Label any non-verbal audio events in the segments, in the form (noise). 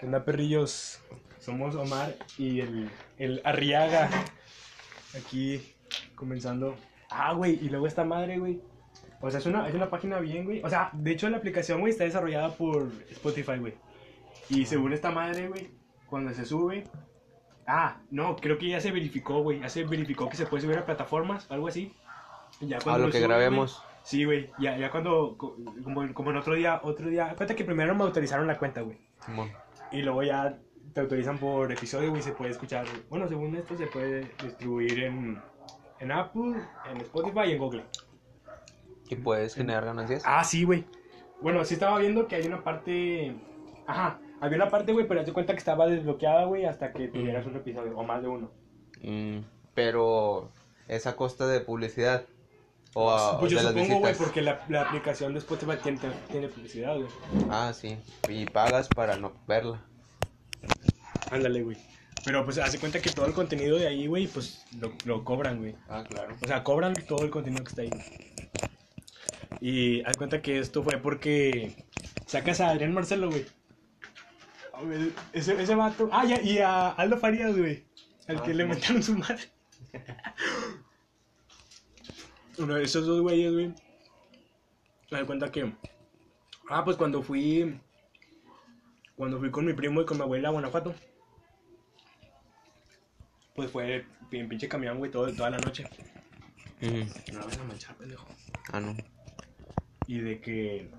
¿Qué onda, perrillos? Somos Omar y el, el Arriaga. Aquí comenzando. Ah, güey, y luego esta madre, güey. O sea, es una, es una página bien, güey. O sea, de hecho la aplicación, güey, está desarrollada por Spotify, güey. Y según esta madre, güey, cuando se sube... Ah, no, creo que ya se verificó, güey. Ya se verificó que se puede subir a plataformas, algo así. Ya A cuando lo que sube, grabemos. Sí, güey. Ya, ya cuando... co- Como, como en otro día, otro día... Cuenta que primero me autorizaron la cuenta, güey. Y luego ya te autorizan por episodio, güey, se puede escuchar. Bueno, según esto se puede distribuir en, en Apple, en Spotify y en Google. ¿Y puedes generar ganancias? Ah, sí, güey. Bueno, sí estaba viendo que hay una parte... Ajá, había una parte, güey, pero te cuenta que estaba desbloqueada, güey, hasta que tuvieras un episodio, o más de uno. Mm, pero es a costa de publicidad. O, a, pues o yo de supongo, güey, porque la, la aplicación de Spotify tiene, tiene publicidad, güey. Ah, sí. Y pagas para no verla. Ándale, güey. Pero pues hace cuenta que todo el contenido de ahí, güey, pues lo, lo cobran, güey. Ah, claro. O sea, cobran todo el contenido que está ahí. Y haz cuenta que esto fue porque sacas a Adrián Marcelo, güey. Ese, ese vato. Ah, ya, y a Aldo Farías, güey. Al Ah, que sí. le metaron su madre. (laughs) Uno de esos dos güeyes, güey. Me cuenta que. Ah, pues cuando fui. Cuando fui con mi primo y con mi abuela a Guanajuato. Pues fue bien pinche camión, güey, todo, toda la noche. No vas a manchar, pendejo. Ah, no. Y de que.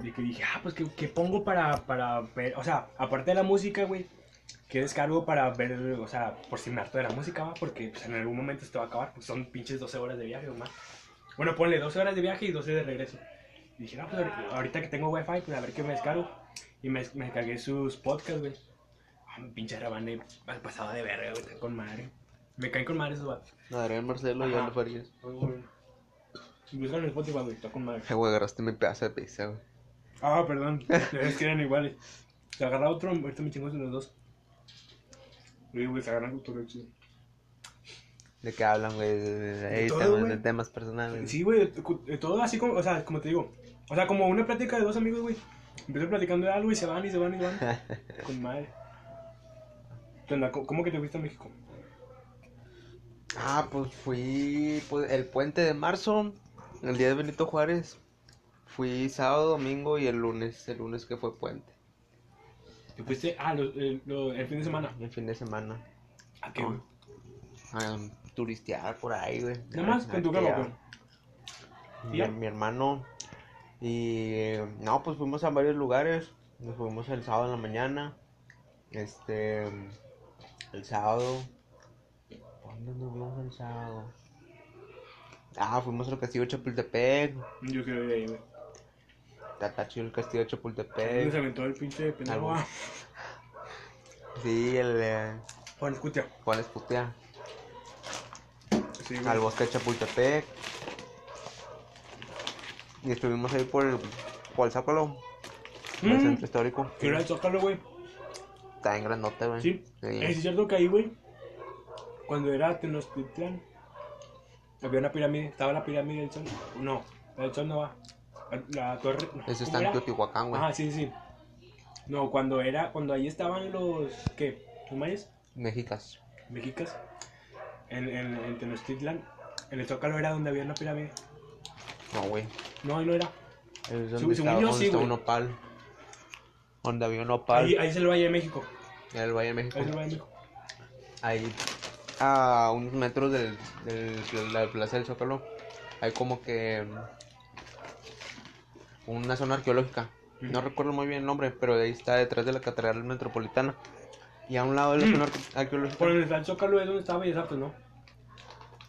De que dije, ah, pues, ¿qué, qué pongo para, para? O sea, aparte de la música, güey, ¿qué descargo para ver? O sea, por si me harto de la música, va, porque pues, en algún momento esto va a acabar. Pues son pinches 12 horas de viaje o más. Bueno, ponle 12 horas de viaje y 12 de regreso. Y dije, no, pues ahorita- que tengo wifi, pues a ver qué me descargo. Y me, me descargué sus podcasts, güey. Ah, un pinche rabane pasado de verga, güey, con madre. Me caen con madre esos vatos. Adrián Marcelo y. Aldo Farías. Buscan en Spotify, güey, está con madre. Güey, agarraste mi pedazo de pizza, güey. Ah, perdón. (laughs) Es que eran iguales. Se agarra otro, ahorita me chingo de los dos. Oye, güey, se agarran otro chido. ¿De qué hablan, güey? De, temas, güey. de temas personales. Sí, güey, de- todo así como, o sea, como te digo. O sea, como una plática de dos amigos, güey. Empiezo platicando de algo y se van y se van y se van. (laughs) Con madre. ¿Qué onda? ¿Cómo cómo que te fuiste a México? Ah, pues fui pues, el puente de marzo, el día de Benito Juárez. Fui sábado, domingo y el lunes, el lunes que fue puente. ¿Te fuiste? Ah, lo- el, lo- el fin de semana. El fin de semana. ¿A qué, Ah. güey? A turistear por ahí, güey. Nada más con tu a- güey. Mi, ¿Y ya? mi hermano. Y eh, no, pues fuimos a varios lugares. Nos fuimos el sábado en la mañana. Este. El sábado. ¿Dónde nos vimos el sábado? Ah, fuimos al castillo de Chapultepec. Yo quiero ir ahí, güey. Está chido el castillo de ¿Dónde se Chapultepec. aventó el pinche pendejo? (laughs) Sí, el. Eh, Juan Escutia. Juan Esputea. Sí. Al bosque de Chapultepec. Y estuvimos ahí por el. Por el Zócalo. por el Mm. centro histórico. Que era el Zócalo, güey. Está en grandote, güey. Sí. Es cierto que ahí, güey, cuando era Tenochtitlán, había una pirámide, estaba la pirámide del sol. No, la del sol no va. La, torre. ¿cómo está en? Teotihuacán, güey. Ajá, sí, sí. No, cuando era, cuando ahí estaban los, ¿qué? ¿Los mayas? Mexicas. ¿Mexicas? En, en, en Tenochtitlán, en el Zócalo era donde había una pirámide. No, güey. No, ahí no era. Es donde Según está, yo, donde sí, güey. un opal. Donde había un opal. Ahí, ahí es el Valle de México. El Valle de México. Ahí es el Valle de México. Ahí. A unos metros del, del, la plaza del Zócalo. Hay como que. Una zona arqueológica. No recuerdo muy bien el nombre, pero ahí está detrás de la Catedral Metropolitana. Y a un lado de la zona arque- arqueológica. Por donde está el Zócalo es donde estaba Bellas Artes, ¿no?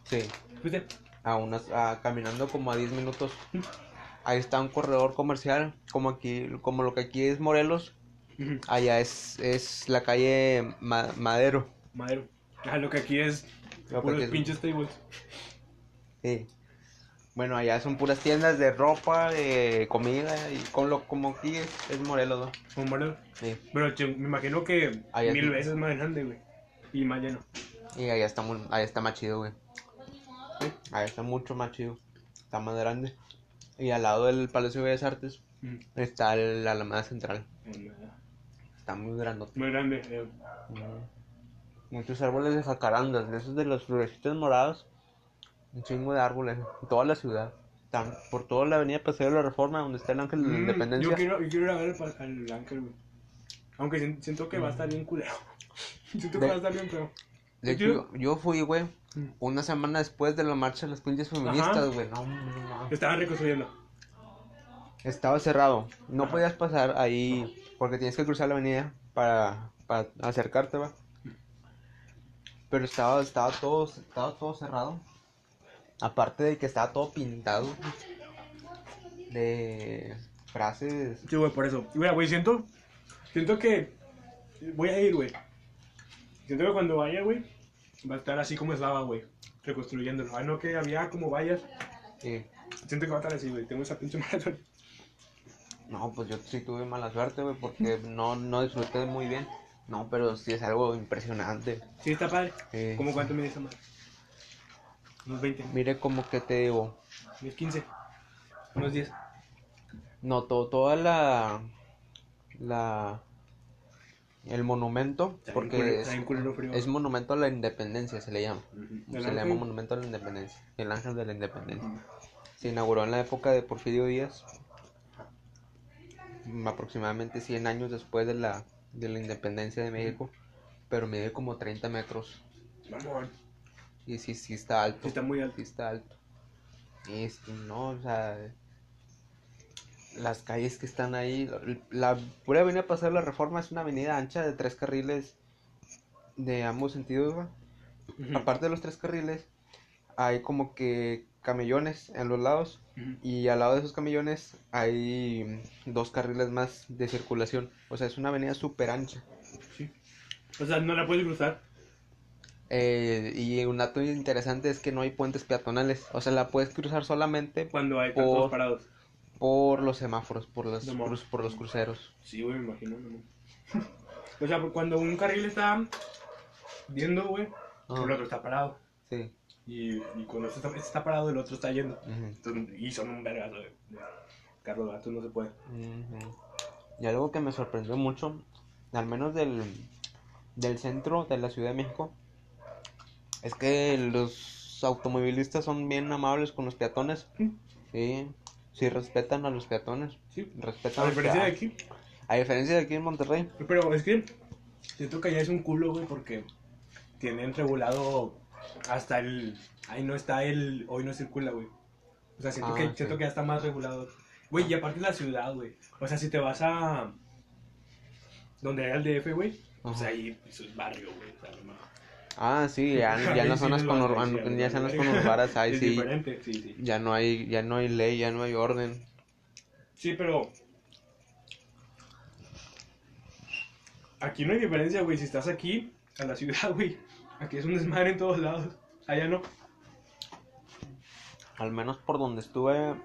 Sí. ¿Viste? A unas, a, caminando como a 10 minutos. Ahí está un corredor comercial, como aquí, como lo que aquí es Morelos. Allá es, es la calle Ma- Madero. Madero. Ah, lo que aquí es Lo que aquí es- pinches tables. Sí. Bueno, allá son puras tiendas de ropa, de comida y con lo como aquí es, es Morelos, ¿no? Como Madero. Sí. Pero me imagino que Allá mil veces más grande, güey. Y más lleno. Y allá está muy, allá está más chido, güey. Sí. Allá está mucho más chido. Está más grande. Y al lado del Palacio de Bellas Artes Mm. está el- la Alameda Central. Está muy grandote. Muy grande. eh. Muchos árboles de jacarandas, de esos de los florecitos morados. Un chingo de árboles en toda la ciudad. Por toda la avenida Paseo de la Reforma, donde está el Ángel de la Mm, Independencia. Yo quiero, yo quiero ir a ver al, ángel, güey. Aunque si- siento que va a estar bien culero. (laughs) siento que De- va a estar bien feo. De hecho, yo- fui, güey, Mm. una semana después de la marcha de las pinches feministas, güey. No, no, no. Estaban reconstruyendo. Estaba cerrado. No Ajá. podías pasar ahí porque tienes que cruzar la avenida para, para acercarte, va. Pero estaba, estaba todo, estaba todo cerrado. Aparte de que estaba todo pintado de frases. Sí, güey, por eso. Güey, güey, siento, siento que voy a ir, güey. Siento que cuando vaya, güey, va a estar así como estaba, güey. Reconstruyéndolo. Ah, no, que había como vallas. Sí. Siento que va a estar así, güey. Tengo esa pinche (laughs) mala suerte. No, pues yo sí tuve mala suerte, güey, porque no, no disfruté muy bien. No, pero sí es algo impresionante. Sí, está padre. Sí. ¿Cómo cuánto mide esa madre? Unos 20, Mire como que te digo. unos 15, unos 10. No, to- toda la. La. El monumento, Está porque es, bien es monumento a la independencia, se le llama. Ujú. Se El le llama monumento a la independencia. El ángel de la independencia. Se inauguró en la época de Porfirio Díaz. mm, Aproximadamente 100 años después de la, de la independencia de México. Pero mide como 30 metros. Y sí, sí está alto. Sí, está muy alto. Sí está alto. Y es- no, o sea, las calles que están ahí, la pura avenida Paseo de la Reforma es una avenida ancha de tres carriles de ambos sentidos. Aparte de los tres carriles, hay como que camellones en los lados y al lado de esos camellones hay dos carriles más de circulación. O sea, es una avenida súper ancha. Sí. O sea, no la puedes cruzar. Eh, y un dato interesante es que no hay puentes peatonales. O sea, la puedes cruzar solamente Cuando hay tantos Por- parados. por los semáforos, por los, No cruz- por los cruceros. Sí, güey, me imagino. no o sea, cuando un carril está viendo, güey, el otro está parado. Sí. Y, y cuando este está, este está parado, el otro está yendo. Entonces, y son un vergazo, güey. Carlos Gatos no se puede. Y algo que me sorprendió mucho, al menos del, del centro de la Ciudad de México, es que los automovilistas son bien amables con los peatones. Mm. Sí, sí respetan a los peatones. Sí. Respetan A los diferencia de aquí. A diferencia de aquí en Monterrey. Pero es que siento que allá es un culo, güey, porque tienen regulado hasta el. Ahí no está el. Hoy no circula, güey. O sea, siento, Ah, que, sí. siento que ya está más regulado. Güey, y aparte la ciudad, güey. O sea, si te vas a. Donde era el DF, güey. Pues Ajá. ahí eso es barrio, güey. O sea, no. Ah, sí, (laughs) ya, ya en las zonas es con barrio, urban- sí, ya en las conurbadas, (laughs) sí. ya no hay, ya no hay ley, ya no hay orden. Sí, pero. Aquí no hay diferencia, güey. Si estás aquí, a la ciudad, (laughs) güey. Aquí es un desmadre en todos lados. Allá no. Al menos por donde estuve,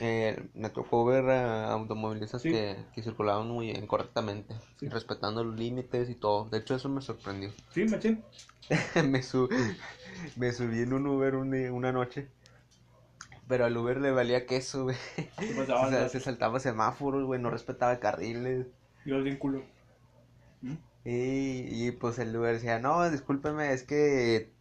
eh, me tocó ver a automovilistas Sí. que, que circulaban muy incorrectamente, Sí. respetando los límites y todo. De hecho, eso me sorprendió. (laughs) Sí, machín. me, su- (laughs) me subí en un Uber una noche, pero al Uber le valía queso, güey. ¿Qué (laughs) O sea, se saltaba semáforos, güey, no respetaba carriles. Yo bien culo. ¿Mm? Y, y pues el Uber decía, no, discúlpeme, es que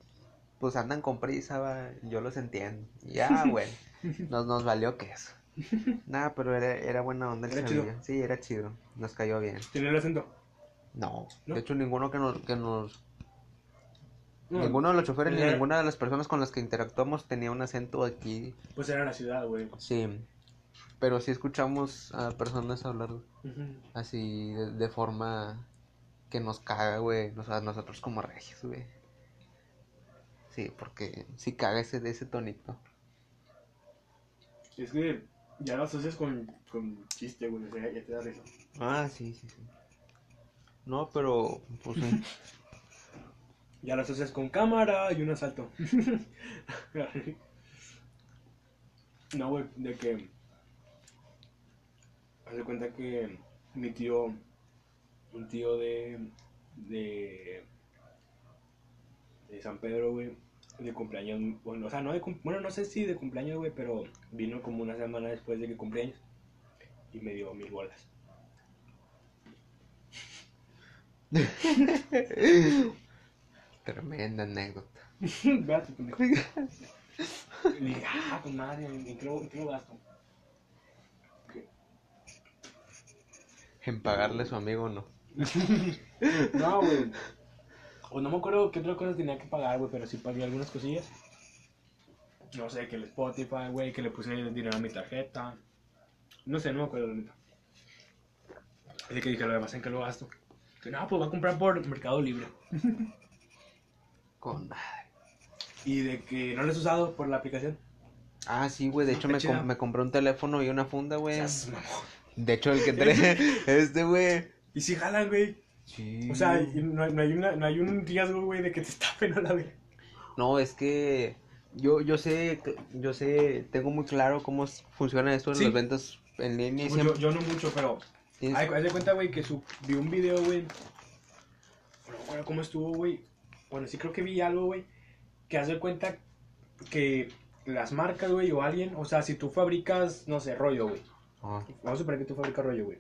pues andan con prisa, va, yo los entiendo. Y Ya, bueno, (laughs) nos, nos valió queso. (laughs) Nada, pero era, era buena onda el Era chido. Sí, era chido, nos cayó bien. Tiene el acento. No, ¿No? de hecho ninguno que nos, que nos No, ninguno de los choferes ni Era- ninguna de las personas con las que interactuamos tenía un acento aquí. Pues era la ciudad, güey. Sí, pero sí escuchamos a personas hablar así de, de forma que nos caga, güey, nos- a nosotros como regios, güey. Sí, porque sí caga ese de ese tonito. Es que ya lo asocias con, con chiste, güey. O sea, ya te da risa. Ah, sí, sí, sí. No, pero pues sí. (laughs) Ya lo asocias con cámara y un asalto. (laughs) no, güey, de que. Haz de cuenta que mi tío. Un tío de. de. de San Pedro, güey. De cumpleaños. Bueno, o sea, no de Bueno, no sé si de cumpleaños, güey, pero vino como una semana después de que cumpleaños. Y me dio mil bolas. (laughs) Tremenda anécdota. Véate, pendejo. Y dije, ah, con madre, ¿en qué lo, en qué lo gasto? En pagarle a su amigo no. (laughs) No, güey. O no me acuerdo qué otras cosas tenía que pagar, güey, pero sí pagué algunas cosillas. No sé, que el Spotify, güey, que le puse dinero a mi tarjeta. No sé, no me acuerdo, neta. Así que dije, lo demás en qué lo gasto. Que no, pues voy a comprar por Mercado Libre. (laughs) Con madre. Y de que no lo has usado por la aplicación. Ah, sí, güey. De hecho, me, com- me compré un teléfono y una funda, güey. Seas mamón. De hecho, el que trae (laughs) (laughs) este, güey. Y si jalan, güey. Sí. O sea, no, hay- no hay una, no hay un riesgo, güey, de que te estafen a la vez. No, es que yo, yo sé, yo sé, tengo muy claro cómo funciona esto en Sí. las ventas en línea. y Pues yo, siempre yo no mucho, pero haz de cuenta, güey, que su- vi un video, güey. No me acuerdo cómo estuvo, güey. Bueno, sí creo que vi algo, güey. Que haz de cuenta que las marcas, güey, o alguien, o sea, si tú fabricas, no sé, rollo, güey. Ah, Vamos a suponer que tú fabricas rollo, güey.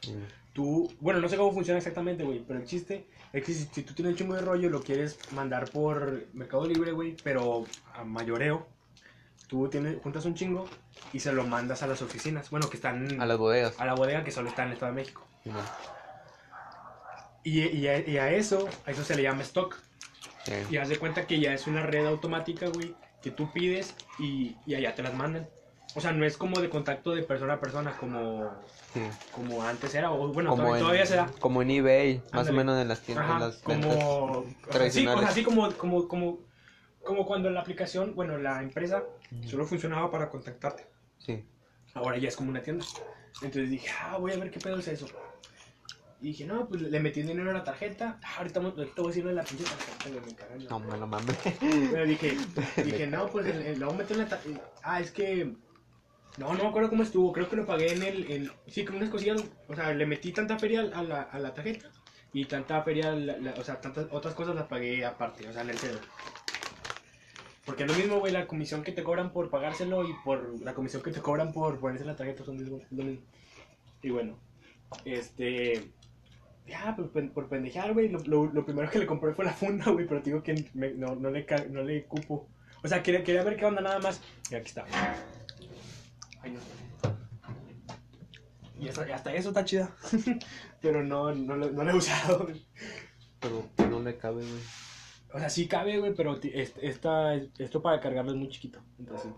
sí. Tú, bueno, no sé cómo funciona exactamente, güey, pero el chiste es que si, si tú tienes un chingo de rollo, lo quieres mandar por Mercado Libre, güey, pero a mayoreo. Tú tienes, juntas un chingo y se lo mandas a las oficinas, bueno, que están A las bodegas. a la bodega que solo está en el Estado de México. Sí. Y, y a, y a eso, a eso se le llama stock. Sí. Y haz de cuenta que ya es una red automática, güey, que tú pides y, y allá te las mandan. O sea, no es como de contacto de persona a persona como, Sí. como antes era, o bueno, como, todavía, en, todavía se da. como en eBay, más o menos en las tiendas, en Ajá, las ventas como, sí, sea, así como, como, como, como cuando la aplicación, bueno, la empresa solo funcionaba para contactarte. Sí. Ahora ya es como una tienda. Entonces dije, ah, voy a ver qué pedo es eso. Y dije, no, pues le metí dinero a la tarjeta. Ah, ahorita, ahorita voy a decirle la pinche tarjeta, güey, me cagan. No me lo mames. Pero dije, (laughs) dije, no, pues lo voy a meter en la tarjeta. Ah, es que. No, no me acuerdo cómo estuvo. Creo que lo pagué en el. En, sí, con unas cosillas. O sea, le metí tanta feria a la, a la tarjeta. Y tanta feria. o sea, tantas otras cosas las pagué aparte. O sea, en el cedo. Porque es lo mismo, güey, la comisión que te cobran por pagárselo y por la comisión que te cobran por ponerse la tarjeta son lo mismo. Y bueno, este. Ya, pen- por pendejar, güey. Lo, lo- lo primero que le compré fue la funda, güey. Pero digo que no, no, le, no le cupo. O sea, quería, quería ver qué onda nada más. Y aquí está. Ay, no. Y hasta, hasta eso está chida. (laughs) pero no, no, lo- no lo he usado. Pero no le cabe, güey. O sea, sí cabe, güey, pero esta, esto para cargarlo es muy chiquito. Entonces,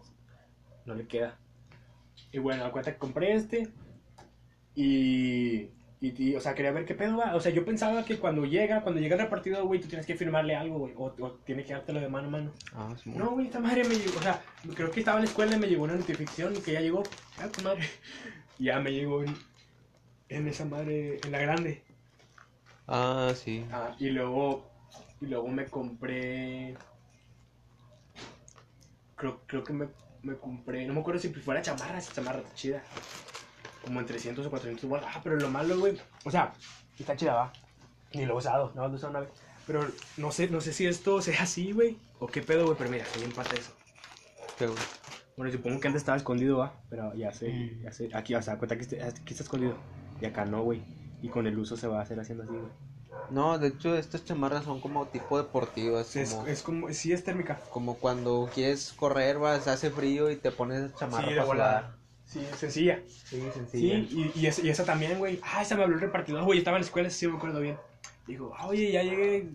no le queda. Y bueno, da cuenta que compré este. Y, y, y, o sea, quería ver qué pedo va. O sea, yo pensaba que cuando llega, cuando llega el repartidor, güey, tú tienes que firmarle algo, güey. O, o tienes que dártelo de mano a mano. Ah, sí. No, güey, esta madre me llegó. O sea, creo que estaba en la escuela y me llegó una notificación que ya llegó. Ah, tu madre. Y (laughs) ya me llegó en, en esa madre, en la grande. Ah, sí. Ah, y luego, y luego me compré. Creo, creo que me, me compré. No me acuerdo si fuera chamarra, esa chamarra está chida. Como en 300 o 400 bolas. Ah, pero lo malo, güey. O sea, está chida, va. Ni lo he usado, no lo he usado una vez. Pero no sé, no sé si esto sea así, güey. O qué pedo, güey. Pero mira, se bien pasa eso. Qué güey. Bueno, supongo que antes estaba escondido, va. Pero ya sé, ya sé. Aquí, o sea, cuenta que este- aquí está escondido. Y acá no, güey. Y con el uso se va a hacer haciendo así, güey. No, de hecho, estas chamarras son como tipo deportivas. Es, como, es como, sí es térmica. como cuando quieres correr, vas, hace frío y te pones chamarra Sí, para volada. Sí, sencilla. Sí, Sí, sencilla. y, y, esa, y esa también, güey. Ah, esa me habló el repartidor, güey. Estaba en la escuela, sí me acuerdo bien. Dijo, ah, oye, ya llegué.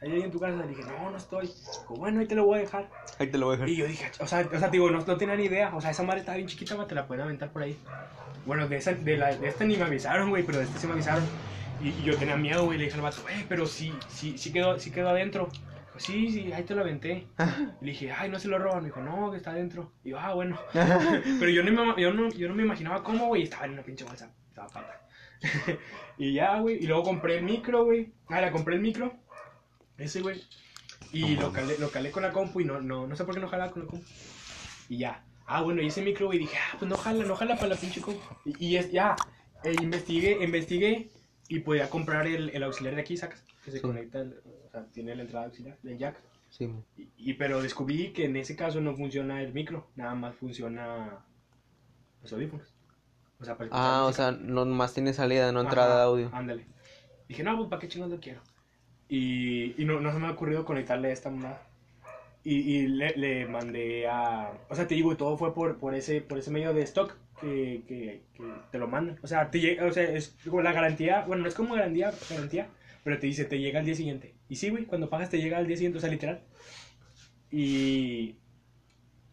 Ya llegué en tu casa. Le dije, no, no estoy. Dijo, bueno, ahí te lo voy a dejar. Ahí te lo voy a dejar. Y yo dije, o sea, o sea digo, no, no tenía ni idea. O sea, esa madre estaba bien chiquita, va, te la pueden aventar por ahí. Bueno, de, esa, de, la, de esta ni me avisaron, güey, pero de esta sí me avisaron. Y, y yo tenía miedo, güey. Le dije al vato, güey, pero sí, sí, sí quedó, sí quedó adentro. Sí, sí, ahí te lo aventé. Y le dije, ay, no se lo roban. Me dijo, no, que está adentro. Y yo, ah, bueno. (laughs) Pero yo no, me, yo, no, yo no me imaginaba cómo, güey. Estaba en una pinche bolsa. Estaba pata. (laughs) y ya, güey. Y luego compré el micro, güey. Ah, la compré el micro. Ese, güey. Y lo calé, lo calé con la compu y no, no, no sé por qué no jalaba con la compu. Y ya. Ah, bueno, y ese micro, güey, dije, ah, pues no jala, no jala para la pinche compu. Y, y es, ya, eh, investigué, investigué y podía comprar el, el auxiliar de aquí, sacas, que se Sí. conecta, el- o sea, tiene la entrada auxiliar del jack. Sí. Y, y- pero descubrí que en ese caso no funciona el micro, nada más funciona los audífonos. O sea, para Ah, o sea, no más tiene salida, no Ajá, entrada de audio. Ándale. Dije, no, pues ¿para qué chingos lo quiero? Y, y no, no se me ha ocurrido conectarle a esta mamá. Y, y le, le mandé a... O sea, te digo, todo fue por, por, ese, por ese medio de stock que, que, que te lo mandan. O sea, te o sea, es como la garantía, bueno, no es como garantía, garantía, pero te dice, te llega al día siguiente. Y sí, güey, cuando pagas te llega al día siguiente, o sea, literal. Y,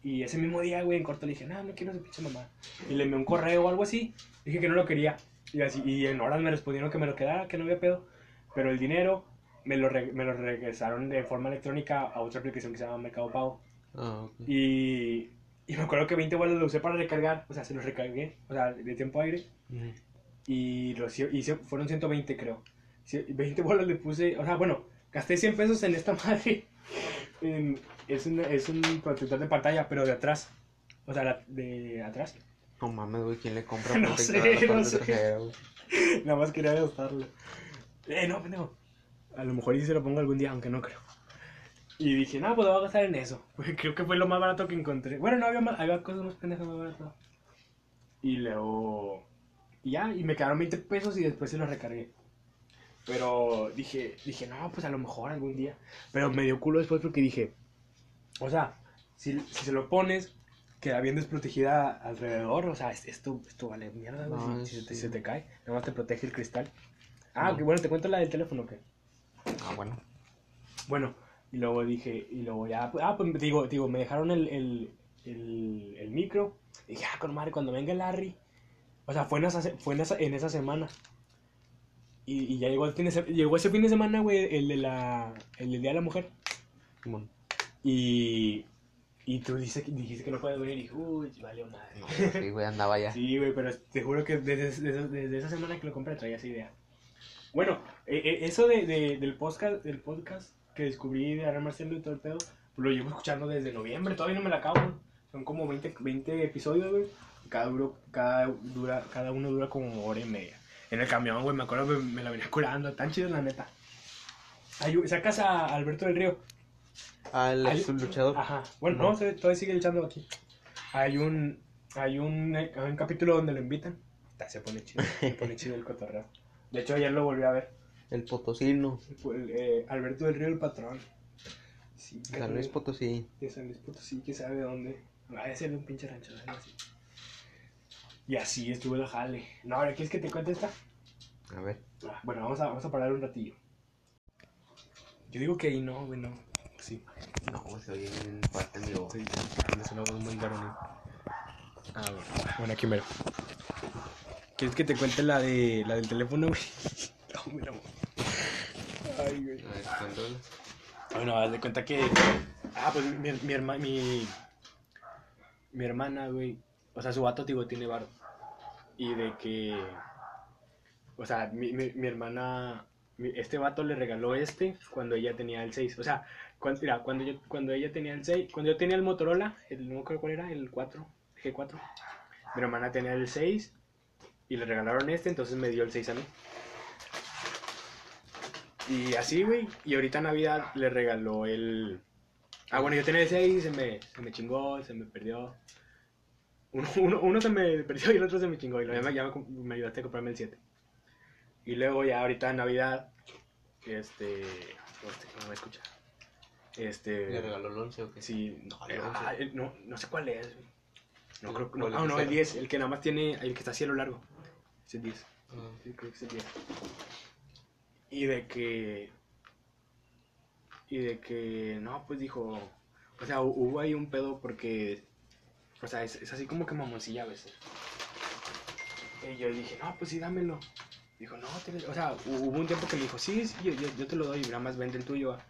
y ese mismo día, güey, en corto le dije, no, no quiero esa pinche mamá. Y le envié un correo o algo así. Dije que no lo quería. Y, así, y en horas me respondieron que me lo quedara, que no había pedo. Pero el dinero me lo, re- me lo regresaron de forma electrónica a otra aplicación que se llama Mercado Pago. Ah, ok. Y, y me acuerdo que 20 bolas lo usé para recargar. O sea, se los recargué. O sea, de tiempo aire. Y, los, y se- fueron 120, creo. Sí, 20 bolas le puse. O sea, bueno, gasté 100 pesos en esta (laughs) madre. En- es, un, es un protector de pantalla, pero de atrás. O sea, la- de atrás. No mames, güey, ¿quién le compra (laughs) No sé, no sé. (laughs) Nada más quería gastarlo. Eh, no, pendejo. A lo mejor y se lo pongo algún día, aunque no creo. Y dije, no, pues lo voy a gastar en eso. Porque creo que fue lo más barato que encontré. Bueno, no había, más, había cosas más pendejas más baratas. Y luego. Y ya, y me quedaron 20 pesos y después se los recargué. Pero dije, dije, no, pues a lo mejor algún día. Pero me dio culo después porque dije, o sea, si, si se lo pones, queda bien desprotegida alrededor. O sea, es- esto, esto vale mierda. No, si, si te, cae, nada más te protege el cristal. Ah, No. que bueno, te cuento la del teléfono, que Ah, bueno. Bueno, y luego dije, y luego ya, ah, pues digo, digo, me dejaron el, el, el, el micro. Y dije, ah, con madre, cuando venga Larry. O sea, fue en esa, se- fue en esa, en esa semana. Y, y ya llegó, el fin de se- llegó ese fin de semana, güey, el de la, el del Día de la Mujer. Y, y tú dices, que- dijiste que no puedes venir y dije, uy, valió madre. No, sí, güey, andaba ya. Sí, güey, pero te juro que desde, desde- desde esa semana que lo compré traía esa idea. Bueno, eh, eh, eso de, de- del, podcast, del podcast que descubrí de Ana Marcelo y todo el pedo, pues lo llevo escuchando desde noviembre, todavía no me la acabo. Son como 20, 20 episodios, güey. Cada, duro, cada, dura, cada uno dura como hora y media. En el camión, güey, me acuerdo que me la venía curando, tan chido la neta. Sacas a Alberto del Río. Al Hay- luchador. Ajá. Bueno, no, se- todavía sigue luchando aquí. Hay un, hay un, hay un capítulo donde lo invitan. Se pone chido, se (laughs) pone chido el cotorreo. De hecho, ayer lo volví a ver. El potosino. El, eh, Alberto del Río, el patrón. Sí, San Luis Potosí. De San Luis Potosí, que sabe dónde. Va a ser un pinche rancho, así. Y así estuvo el jale. No, ahora, ¿quieres que te cuente esta? A ver. Ah, Bueno, vamos a, vamos a parar un ratillo. Yo digo que ahí no, güey, no. Sí. No, se oye bien fuerte mi voz. Sí, es una voz muy varonil. Ah, bueno. Bueno, aquí mero. ¿Quieres que te cuente la de la del teléfono, güey? (laughs) No, mira, amor. Ay, güey. A ver. Bueno, haz de cuenta que. Ah, pues mi, mi, herma- mi, mi hermana, güey. O sea, su vato, digo, tiene bar. Y de que. O sea, mi, mi, hermana. este vato le regaló este cuando ella tenía el 6. O sea, cuando, mira, cuando, yo, cuando ella tenía el 6. Cuando yo tenía el Motorola, el, no acuerdo cuál era, el 4, G4. Mi hermana tenía el 6. Y le regalaron este, entonces me dio el 6 a mí. Y así, güey. Y ahorita Navidad le regaló el. Ah, bueno, yo tenía el 6, se me, se me chingó, se me perdió. Uno, uno, uno se me perdió y el otro se me chingó. Y luego ya, me, ya me, me ayudaste a comprarme el 7. Y luego ya ahorita en Navidad. Este. Hostia, no me va a escuchar. Este. ¿Le regaló el 11 o qué? Sí, no, el eh, 11. ah, el- no, no sé cuál es. No ¿El- creo que. No, es ah, no, el cero? 10, el que nada más tiene. El que está a cielo largo. Es el 10. Ah, Sí, creo que es el 10. Y de que. Y de que. No, pues dijo. O sea, hu- hubo ahí un pedo porque. O sea, es, es así como que mamoncilla a veces. Y yo dije, no, pues sí, dámelo. Dijo, no, o sea, hu- hubo un tiempo que me dijo, sí, sí, yo, yo, te lo doy, nada más vende el tuyo. ah".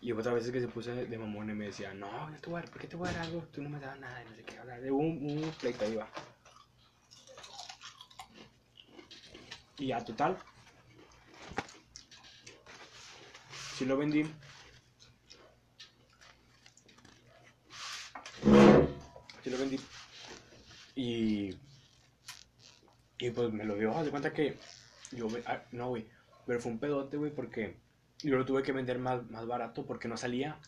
Y otras veces que se puso de mamón y me decía, no, yo te voy a dar, ¿por qué te voy a dar algo? Tú no me das nada, y no sé qué. Sea, hubo un, un pleito ahí va. Y ya, total. Sí lo vendí. Sí lo vendí. Y. Y pues me lo dio. Haz de cuenta que. Yo, ah, no, güey. Pero fue un pedote, güey, porque yo lo tuve que vender más, más barato porque no salía.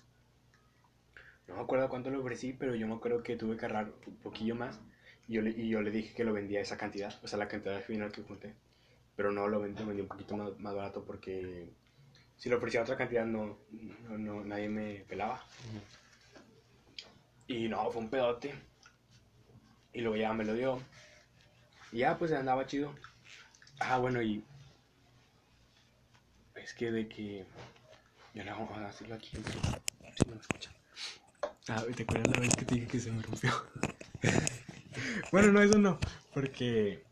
No me acuerdo cuánto lo ofrecí, pero yo me acuerdo que tuve que ahorrar un poquillo más. Y yo, le, y yo le dije que lo vendía esa cantidad, o sea, la cantidad final que junté. pero no lo vendí, vendí un poquito más, más barato porque si lo ofrecía otra cantidad no, no, no- nadie me pelaba. Y no, fue un pedote. Y luego ya me lo dio. Y ya, pues andaba chido. Ah, bueno, y. Es que de que. Ya no vamos a aquí. Si me escuchan. Ah, ¿te acuerdas la vez que te dije que se me rompió? (laughs) bueno, no, eso no. Porque.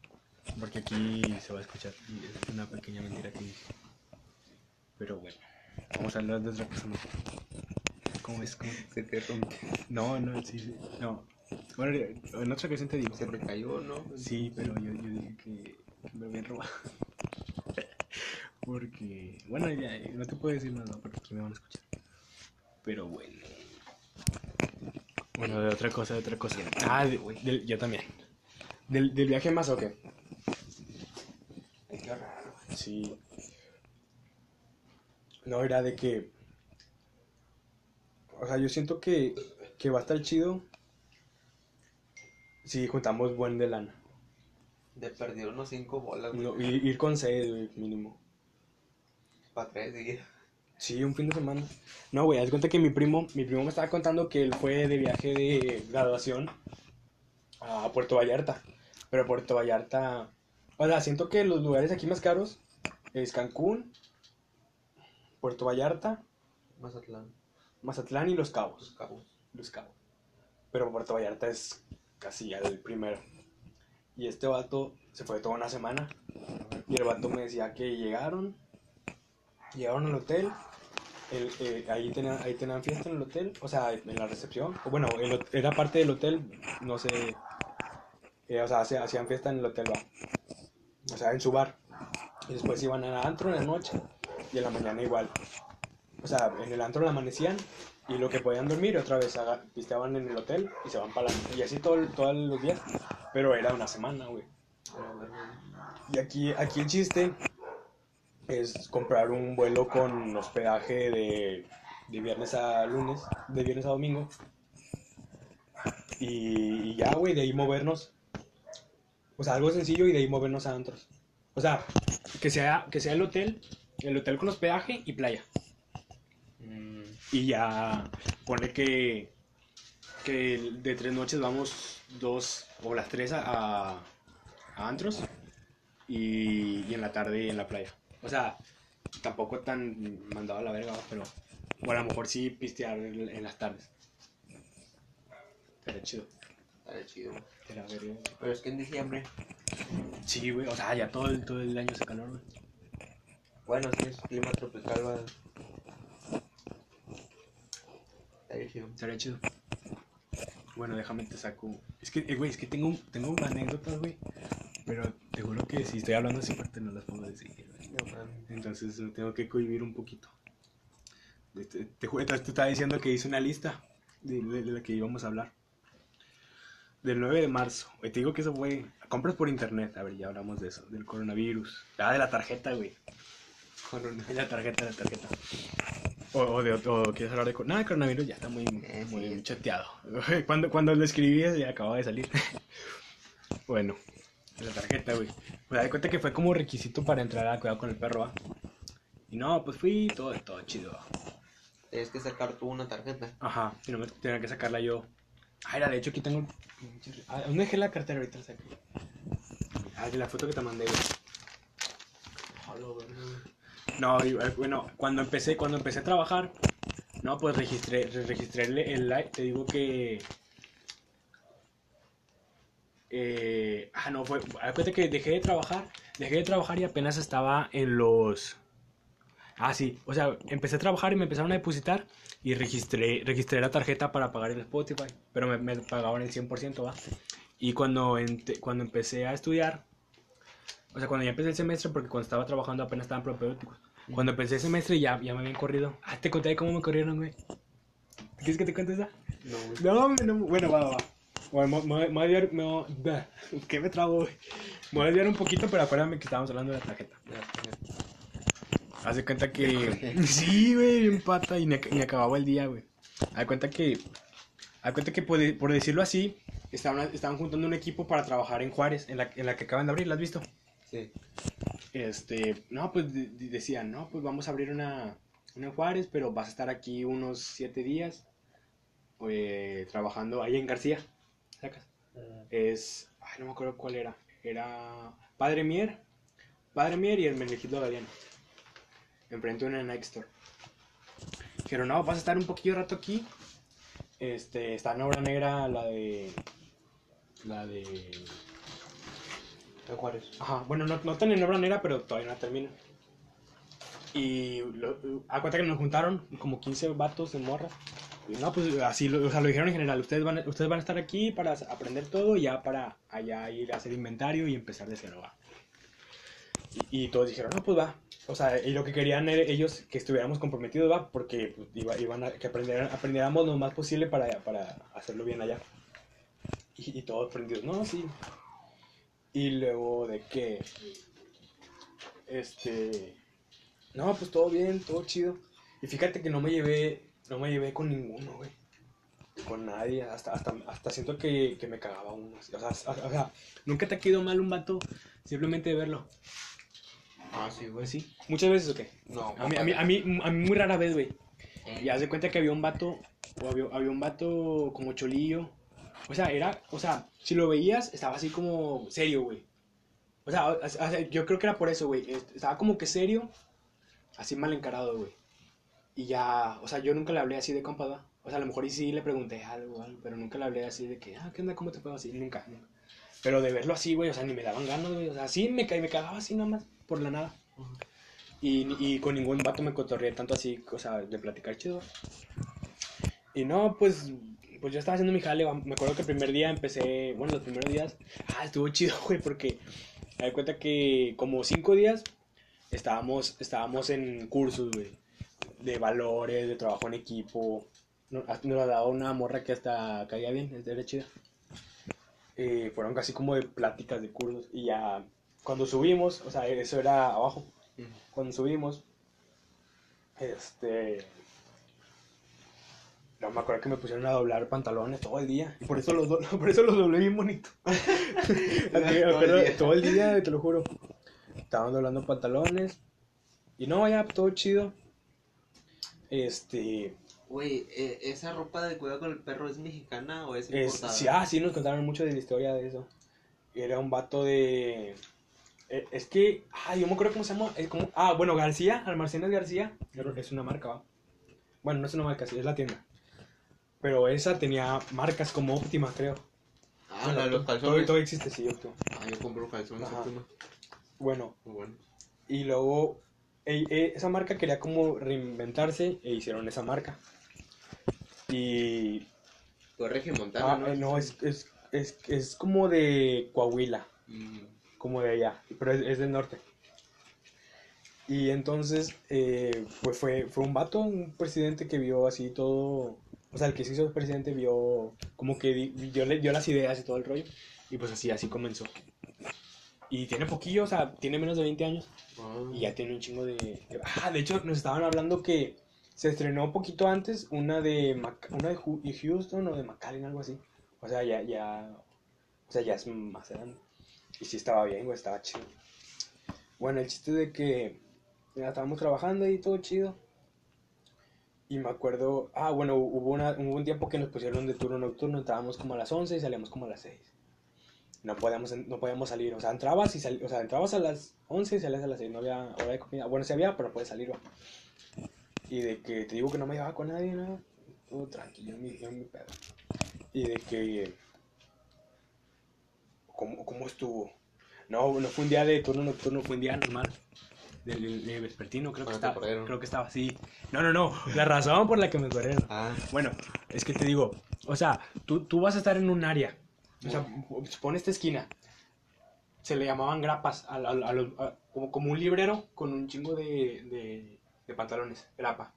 Porque aquí se va a escuchar. Es una pequeña mentira que dije. Pero bueno. Vamos a hablar de otra cosa. ¿Cómo es? ¿Cómo? Se te rompió. No, no, sí, sí. No. Bueno, en otra ocasión te digo. Se te cayó, ¿no? Sí, pero yo, yo dije que, me habían robado. (laughs) Porque, bueno, ya, no te puedo decir nada porque me van a escuchar. Pero bueno. Bueno, de otra cosa, de otra cosa. Ah, de- del- yo también. ¿Del, del viaje más o qué? Sí. No, era de que. O sea, yo siento que, que va a estar chido si juntamos buen de lana. De perdido unos 5 bolas, güey. No, ir, ir con seis, güey, mínimo. Para tres días. Sí, un fin de semana. No, güey, haz cuenta que mi primo, mi primo me estaba contando que él fue de viaje de graduación a Puerto Vallarta. Pero Puerto Vallarta, o sea, siento que los lugares aquí más caros es Cancún, Puerto Vallarta, Mazatlán. Mazatlán y Los Los Cabos. Cabos. Los Cabos. Pero Puerto Vallarta es casi el primero. Y este vato se fue toda una semana. Y el vato me decía que llegaron, llegaron al hotel, el- eh, ahí, tenían, ahí tenían fiesta en el hotel, o sea, en la recepción. O bueno, el era parte del hotel, no sé. eh, o sea, hacían fiesta en el hotel, va. O sea, en su bar. Y después iban al antro en la noche y en la mañana igual. O sea, en el antro la amanecían y lo que podían dormir otra vez pisteaban en el hotel y se van para la... Y así todo, todos los días. Pero era una semana, güey. Y aquí, aquí el chiste es comprar un vuelo con hospedaje de, de viernes a lunes, de viernes a domingo. Y, y ya, güey, de ahí movernos. O sea, algo sencillo y de ahí movernos a antros. O sea, que sea, que sea el hotel, el hotel con hospedaje y playa. Y ya pone que, que de tres noches vamos dos o las tres a, a, antros y, y en la tarde en la playa. O sea, tampoco tan mandado a la verga, pero o a lo mejor sí pistear en, en las tardes. Pero chido. Estaría chido. Era verga. Pero es que en diciembre. Sí, güey, o sea, ya todo el, todo el año hace calor, güey. Bueno, si es clima tropical, va. Estaría chido. Estaría chido. Bueno, déjame te saco. Es que, eh, güey, es que tengo, tengo anécdotas, güey. Pero te juro que si estoy hablando así fuerte no las puedo decir, güey. No mames. Entonces me tengo que cohibir un poquito. Te, te, te estaba diciendo que hice una lista de, de- de la que íbamos a hablar. Del 9 de marzo. Güey, te digo que eso fue. Compras por internet. A ver, ya hablamos de eso. Del coronavirus. Ah, de la tarjeta, güey. Corona. La tarjeta, la tarjeta. O, o de o, quieres hablar de Nada, coronavirus ya está muy, Eh, muy sí. chateado. (laughs) Cuando, cuando lo escribí ya acababa de salir. (laughs) bueno, la tarjeta, güey. Pues da cuenta que fue como requisito para entrar a cuidado con el perro, ¿va? Y no, pues fui todo, todo chido. Tienes que sacar tú una tarjeta. Ajá, y no me tenía que sacarla yo. Ah, era, de hecho aquí tengo. Ah, ¿Dónde dejé la cartera ahorita? La. Ah, de la foto que te mandé, güey. No, eh, bueno, cuando empecé, cuando empecé a trabajar, no, pues registré, re- registré el, live, te digo que... eh, ah, no, fue, acuérdate que dejé de trabajar, dejé de trabajar y apenas estaba en los... Ah, sí, o sea, empecé a trabajar y me empezaron a depositar y registré, registré la tarjeta para pagar el Spotify, pero me, me pagaban el 100%, ¿va? Y cuando, cuando empecé a estudiar, o sea, cuando ya empecé el semestre, porque cuando estaba trabajando apenas estaban propedéuticos. Cuando empecé el semestre ya, ya me habían corrido. Ah, te conté cómo me corrieron, güey. ¿Quieres que te cuente esa? No, güey. No, no. Bueno, va, va. Bueno, me, me, me voy a desviar, me (laughs) ¿Qué me trago, güey? Me voy a desviar un poquito, pero acuérdame que estábamos hablando de la tarjeta. Haz de cuenta que... (laughs) Sí, güey, bien pata. Y ac- ni acababa el día, güey. Haz cuenta que... Haz cuenta que, por, por decirlo así, estaban, estaban juntando un equipo para trabajar en Juárez, en la, en la que acaban de abrir, ¿la has visto? Sí. Este, no, pues de- de- decían, no, pues vamos a abrir una, una Juárez, pero vas a estar aquí unos siete días eh, trabajando ahí en García. ¿Sacas? Es, ay, no me acuerdo cuál era. Era Padre Mier, Padre Mier y el Menegildo Galeano. Enfrente de una Nike Store. Dijeron, no, vas a estar un poquillo rato aquí. Este, está en obra negra la de. La de. En Juárez. Ajá, bueno, no, no tan en obra negra, pero todavía no termina. Y lo, a cuenta que nos juntaron como 15 vatos en morras. Y no, pues así, lo, o sea, lo dijeron en general. Ustedes van, ustedes van a estar aquí para aprender todo y ya para allá ir a hacer inventario y empezar de cero. va. Y, y todos dijeron, no, pues va. O sea, y lo que querían era ellos que estuviéramos comprometidos, va, porque pues, iba- iban a que aprendieran- aprendiéramos lo más posible para, para hacerlo bien allá. Y, y todos prendidos, no, sí. Y luego de que, este, no, pues todo bien, todo chido. Y fíjate que no me llevé, no me llevé con ninguno, güey. Con nadie, hasta, hasta, hasta siento que, que me cagaba uno. O sea, o sea, nunca te ha quedado mal un vato simplemente de verlo. Ah, sí, güey. Sí. Muchas veces, ¿o qué? No, A mí, a mí, a mí, a mí muy rara vez, güey. Eh, Y haz de cuenta que había un vato, o había, había un vato como cholillo. O sea, era, o sea, si lo veías, estaba así como serio, güey. O sea, yo creo que era por eso, güey. Est- Estaba como que serio, así mal encarado, güey. Y ya, o sea, yo nunca le hablé así de compa. O sea, a lo mejor y sí le pregunté algo, algo, pero nunca le hablé así de que, ah, ¿qué onda? ¿Cómo te fue? Así, nunca, nunca. Pero de verlo así, güey, o sea, ni me daban ganas, güey. O sea, sí me, me cagaba así nada más, por la nada. Y, y con ningún vato me cotorreé tanto así, o sea, de platicar chido. Y no, pues, pues yo estaba haciendo mi jale. Me acuerdo que el primer día empecé, bueno, los primeros días, ah, estuvo chido, (laughs) güey, porque me di cuenta que como cinco días estábamos, estábamos en cursos, güey, de valores, de trabajo en equipo. No- hasta Nos ha dado una morra que hasta caía bien, era chida. Eh, fueron casi como de pláticas de cursos. Y ya, cuando subimos, o sea, eso era abajo cuando subimos, este. No me acuerdo que me pusieron a doblar pantalones todo el día. Y por eso los, do- (laughs) por eso los doblé bien bonito. (laughs) Todo el día. todo el día, te lo juro. Estaban doblando pantalones. Y no, ya, todo chido. Este. Güey, eh, ¿esa ropa de cuidado con el perro es mexicana o es Es, importada? sí, ah, sí, nos contaron mucho de la historia de eso. Era un vato de. eh, Es que. Ah, yo me acuerdo cómo se llama. es como- ah, bueno, García, Almacenes García. Es una marca, ¿va? Bueno, no es una marca, sí, es la tienda. Pero esa tenía marcas como óptima, creo. Ah, Bueno, la de los calzones. todo existe, sí, óptima. Ah, yo compro calzones Ajá. Óptima. Bueno, Muy bueno. y luego. e- e- esa marca quería como reinventarse e hicieron esa marca. Y. Fue Regimontana, Ah, ¿no? eh, no, es, es, es, es como de Coahuila. Mm, como de allá, pero es, es del norte. Y entonces, eh, pues fue, fue un vato, un presidente que vio así todo, o sea, el que se hizo presidente vio como que di- dio, dio las ideas y todo el rollo, y pues así, así comenzó. Y tiene poquillo, o sea, tiene menos de 20 años, ah. y ya tiene un chingo de... Ah, de hecho, nos estaban hablando que se estrenó un poquito antes una de, Mac- una de Houston o de McAllen, algo así. O sea, ya, ya, o sea, ya es más grande. Y sí estaba bien, güey, estaba chido. Bueno, el chiste de que ya estábamos trabajando y todo chido. Y me acuerdo, ah, bueno, hubo, una, hubo un tiempo que nos pusieron de turno nocturno, entrábamos como a las 11 y salíamos como a las 6. No podíamos, no podíamos salir, o sea, entrabas y sal- o sea, entrabas a las 11 y salías a las 6, no había hora de comida. Bueno, sí había, pero puedes salir. Y de que te digo que no me llevaba con nadie, nada. Todo tranquilo, mi, mi pedo. Y de que. ¿Cómo, ¿Cómo estuvo? No, no fue un día de turno nocturno, fue un día normal. Del de vespertino, creo que Ah, corrieron. Creo que estaba así. No, no, no. La razón por la que me corrieron. Ah, Bueno, es que te digo, o sea, tú, tú vas a estar en un área. O sea, pon esta esquina. Se le llamaban grapas, a, a- a los- a- como, como un librero con un chingo de, de- de pantalones, grapa.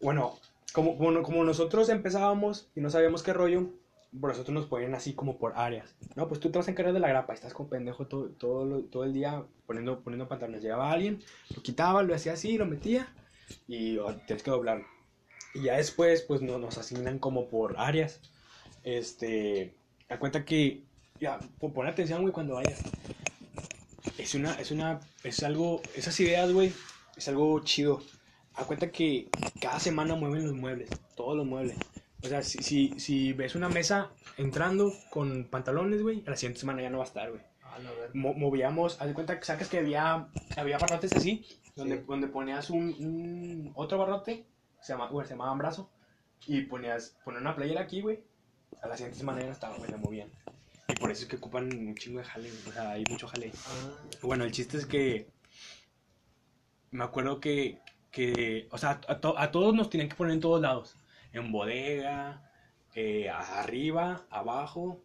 Bueno, como, como, como nosotros empezábamos y no sabíamos qué rollo, por nosotros nos ponían así como por áreas. No, pues tú te vas a encargar de la grapa, estás como pendejo todo, todo, todo el día poniendo, poniendo pantalones. Llegaba alguien, lo quitaba, lo hacía así, lo metía y oh, tienes que doblarlo. Y ya después, pues no, nos asignan como por áreas. Este, da cuenta que, ya, pon atención, güey, cuando vayas. Es una, es una, es algo, esas ideas, güey, es algo chido. A cuenta que cada semana mueven los muebles, todos los muebles. O sea, si, si, si ves una mesa entrando con pantalones, güey, la siguiente semana ya no va a estar, güey. A la verga. Mo- movíamos, haz de cuenta que sacas que había, había barrotes así, donde, Sí. donde ponías un, un- otro barrote, se, llama, bueno, se llamaban brazo, y ponías, ponías una playera aquí, güey, a la siguiente semana ya no estaba, güey, la movían. Y por eso es que ocupan un chingo de jale, güey, o sea, hay mucho jale. Ah, Bueno, el chiste es que me acuerdo que, que o sea, a, to- a todos nos tenían que poner en todos lados. En bodega, eh, arriba, abajo.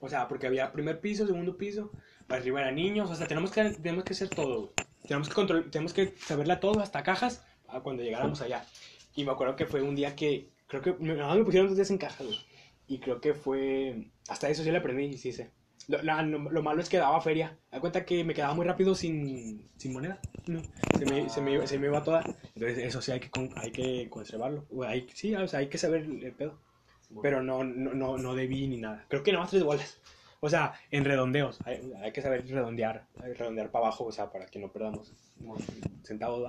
O sea, porque había primer piso, segundo piso, arriba eran niños. O sea, tenemos que, tenemos que hacer todo. Tenemos que, control, tenemos que saberla todo, hasta cajas, cuando llegáramos allá. Y me acuerdo que fue un día que, creo que, más me pusieron dos días en cajas. Y creo que fue, hasta eso sí le aprendí, y sí sé. Lo, la- lo- lo malo es que daba feria. Da cuenta que me quedaba muy rápido sin, sin moneda. No, se, me, se, me, se me iba toda. Entonces, eso sí hay que, hay que conservarlo. Hay, sí, o sea, hay que saber el pedo. Pero no, no, no, no debí ni nada. Creo que nada más tres bolas. O sea, en redondeos. Hay, hay que saber redondear. hay que redondear para abajo, o sea, para que no perdamos centavos. ¿va?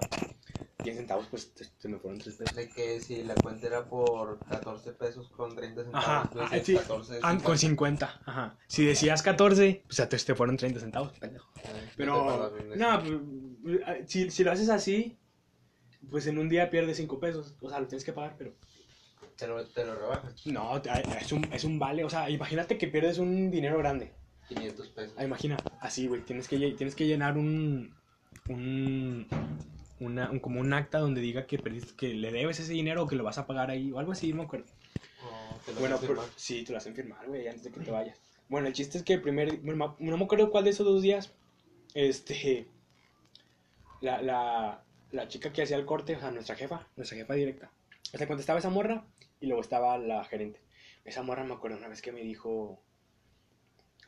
10 centavos, pues te- se me fueron tres pesos. De que si la cuenta era por 14 pesos con 30 centavos, Ajá, ajá, decías sí. 14 Ah, con 50, ajá. Si decías 14, pues ya te, te fueron 30 centavos, pendejo. Pero, no, pues, eh, si, si lo haces así, pues en un día pierdes 5 pesos. O sea, lo tienes que pagar, pero Te lo, te lo rebajas, no, es un, es un vale. O sea, imagínate que pierdes un dinero grande. 500 pesos. Ah, imagina, así, güey. Tienes que, tienes que llenar un. un una, un- como un acta donde diga que perdiste, que le debes ese dinero o que lo vas a pagar ahí o algo así, no me acuerdo. Oh, te lo Bueno, hacen pero, firmar. sí, te lo hacen firmar, güey, antes de que te vayas. Bueno, el chiste es que el primer, bueno, no me acuerdo cuál de esos dos días, este, la, la, la chica que hacía el corte, o sea, nuestra jefa, nuestra jefa directa, o sea, cuando estaba esa morra y luego estaba la gerente. Esa morra me acuerdo una vez que me dijo,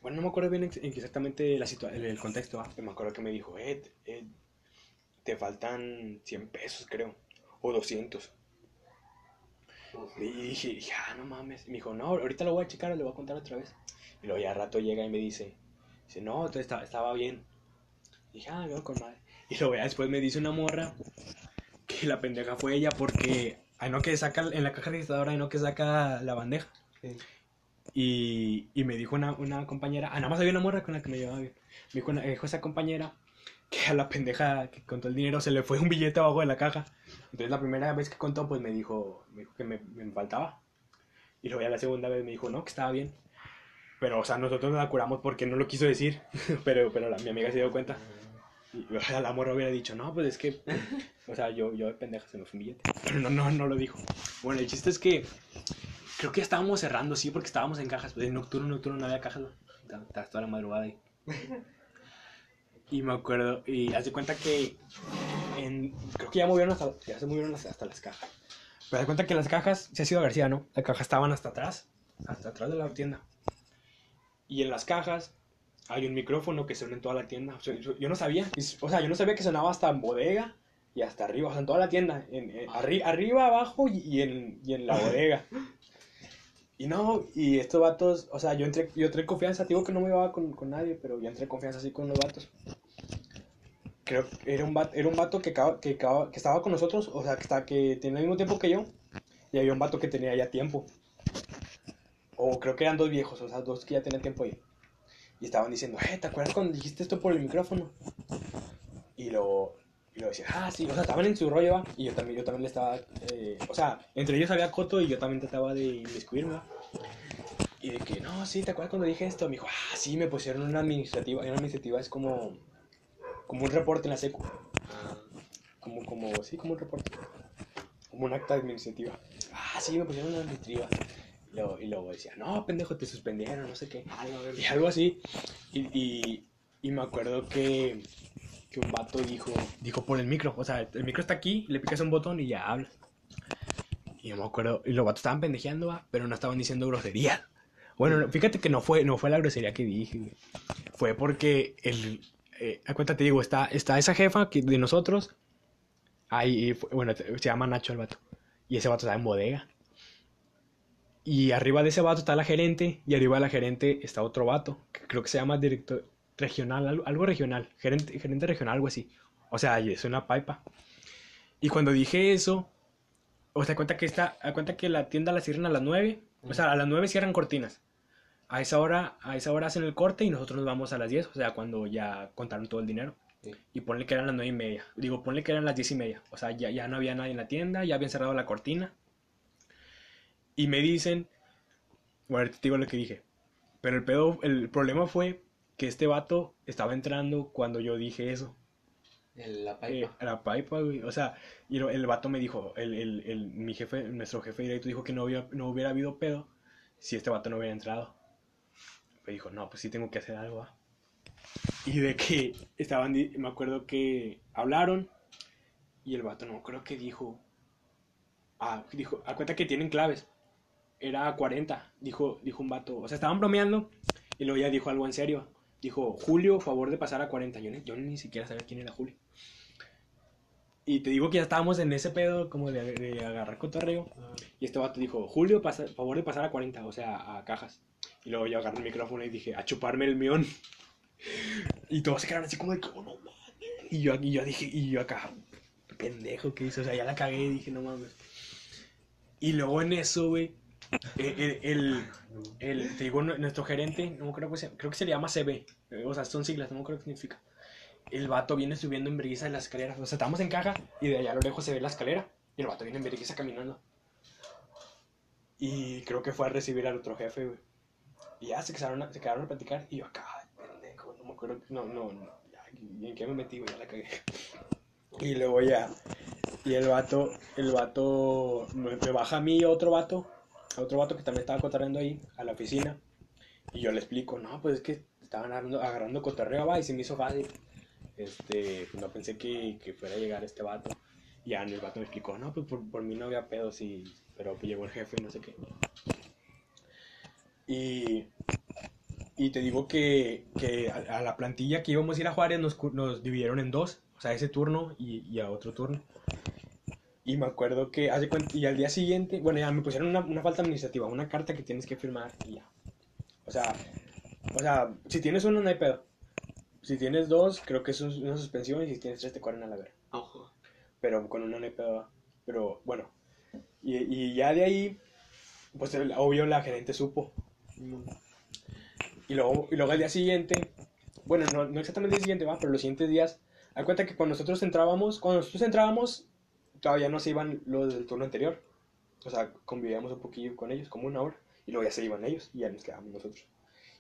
bueno, no me acuerdo bien ex- exactamente la situa- el, el contexto, me acuerdo que me dijo, eh, eh, te faltan 100 pesos, creo, o 200. Uf. Y dije, dije, ah, no mames. Me dijo, no, ahorita lo voy a checar, le voy a contar otra vez. Y luego ya al rato llega y me dice, dice, no, entonces estaba, estaba bien. Y dije, ah, veo con madre. Y luego ya después me dice una morra que la pendeja fue ella porque, ay, no que saca en la caja registradora, ay, no que saca la bandeja. Sí. Y, y me dijo una, una compañera, ah, nada más había una morra con la que me llevaba bien. Me dijo, una- dijo esa compañera que a la pendeja que contó el dinero se le fue un billete abajo de la caja. Entonces la primera vez que contó, pues me dijo, me dijo que me, me faltaba. Y luego ya la segunda vez me dijo, no, que estaba bien. Pero, o sea, nosotros nos la curamos porque no lo quiso decir. (laughs) pero pero la, mi amiga se dio cuenta. (laughs) La morra hubiera dicho, no, pues es que, o sea, yo, yo de pendeja se me fue un billete. (laughs) Pero no, no, no lo dijo. Bueno, el chiste es que creo que ya estábamos cerrando, sí, porque estábamos en cajas. En nocturno, nocturno no había cajas. ¿no? Estaba estaba toda la madrugada ahí. Y me acuerdo, y haz de cuenta que en, creo que ya movieron hasta, ya se movieron hasta, hasta las cajas. Pero haz de cuenta que las cajas, se ha sido García, ¿no? Las cajas estaban hasta atrás, hasta atrás de la tienda. Y en las cajas hay un micrófono que suena en toda la tienda. O sea, yo, no sabía, o sea, yo no sabía que sonaba hasta en bodega y hasta arriba, o sea, en toda la tienda. En, en- arri- arriba, abajo y, y en, y en la (laughs) bodega. Y no, y estos vatos, o sea, yo entré, yo entré en confianza, digo que no me llevaba con, con nadie, pero yo entré en confianza así con los vatos. Creo que era un vato, era un vato que, que, que estaba con nosotros, o sea, que, está, que tenía el mismo tiempo que yo, y había un vato que tenía ya tiempo. O creo que eran dos viejos, o sea, dos que ya tenían tiempo ahí. Y estaban diciendo, eh, ¿te acuerdas cuando dijiste esto por el micrófono? Y lo, y lo decía, ah, sí, o sea, estaban en su rollo, ¿va? y yo también, yo también le estaba, eh, o sea, entre ellos había coto y yo también trataba de inmiscuirme. Y de que, no, sí, ¿te acuerdas cuando dije esto? Me dijo, ah, sí, me pusieron una administrativa, una administrativa es como, como un reporte en la secu, como, como, sí, como un reporte, como un acta administrativa. Ah, sí, me pusieron una administrativa. Y luego, y luego decía, no, pendejo, te suspendieron, no sé qué. Y algo así. Y, y, y me acuerdo que, que un vato dijo, dijo por el micro. O sea, el micro está aquí, le picas un botón y ya habla. Y yo me acuerdo, y los vatos estaban pendejeando, va, pero no estaban diciendo groserías. Bueno, no, fíjate que no fue, no fue la grosería que dije. Fue porque el, eh, a cuenta te digo, está, está esa jefa que, de nosotros. Ahí, fue- bueno, se llama Nacho el vato. Y ese vato está en bodega. Y arriba de ese vato está la gerente. Y arriba de la gerente está otro vato. Que creo que se llama director. regional, algo, algo regional, gerente, gerente regional, algo así. O sea, es una pipa. Y cuando dije eso, o sea, cuenta que está, a cuenta que la tienda la cierran a las 9, o sea, a las 9 cierran cortinas. A esa hora, a esa hora hacen el corte y nosotros nos vamos a las 10, o sea, cuando ya contaron todo el dinero. Sí. Y ponle que eran las 9 y media. Digo, ponle que eran las 10 y media. O sea, ya, ya no había nadie en la tienda, ya habían cerrado la cortina. Y me dicen, bueno, te digo lo que dije. Pero el pedo, el problema fue que este vato estaba entrando cuando yo dije eso. La Eh, pipa. a la pipa, güey. O sea, y el vato me dijo, el, el, el- mi jefe, nuestro jefe directo dijo que no, había, no hubiera habido pedo si este vato no hubiera entrado. Me dijo, no, pues sí tengo que hacer algo, ¿va?". Y de que estaban, me acuerdo que hablaron y el vato no, creo que dijo, ah, dijo, a cuenta que tienen claves. Era 40, dijo, dijo un vato. O sea, estaban bromeando y luego ya dijo algo en serio. Dijo, Julio, favor de pasar a 40. Yo ni, yo ni siquiera sabía quién era Julio. Y te digo que ya estábamos en ese pedo como de, de agarrar cotorreo. Y este vato dijo, Julio, pasa, favor de pasar a 40, o sea, a cajas. Y luego yo agarré el micrófono y dije, a chuparme el mión. Y todos se quedaron así como de, ¿cómo no mames? Y yo, y yo dije, y yo acá, pendejo que hice, o sea, ya la cagué y dije, no mames. Y luego en eso, güey, el, el, el- te digo, nu- nuestro gerente, no creo que se, creo que se le llama CB, eh, o sea, son siglas, no creo que significa. El vato viene subiendo en brisa de las escaleras, o sea, estamos en caja y de allá a lo lejos se ve la escalera y el vato viene en brisa caminando. Y creo que fue a recibir al otro jefe, güey. Y ya se quedaron a, se quedaron a platicar y yo acá, "Ay, pendejo, no me acuerdo, no, no, no, ya, ¿y en qué me metí, güey? Ya la cagué. Y luego ya, y el vato, el vato me, me baja a mí otro vato, a otro vato que también estaba cotorreando ahí, a la oficina. Y yo le explico, no, pues es que estaban agarrando, agarrando cotorreo, va, y se me hizo fácil. Este, pues no pensé que, que fuera a llegar este vato. Y ya el vato me explicó, no, pues por, por mí no había pedo, sí, pero pues llegó el jefe y no sé qué. Y, y te digo que, que a, a la plantilla que íbamos a ir a Juárez nos, nos dividieron en dos, o sea, ese turno y, y a otro turno. Y me acuerdo que, hace cuenta, y al día siguiente, bueno, ya me pusieron una, una falta administrativa, una carta que tienes que firmar y ya. O sea, o sea, si tienes uno no hay pedo. Si tienes dos, creo que es una suspensión y si tienes tres te corren a la verga. Ojo. Pero con uno no hay pedo. Pero bueno, y, y ya de ahí, pues el- obvio la gerente supo. Y luego, y luego al día siguiente, bueno, no, no exactamente el siguiente, va, pero los siguientes días, hay cuenta que cuando nosotros entrábamos, cuando nosotros entrábamos, todavía no se iban los del turno anterior. O sea, convivíamos un poquillo con ellos, como una hora, y luego ya se iban ellos y ya nos quedábamos nosotros.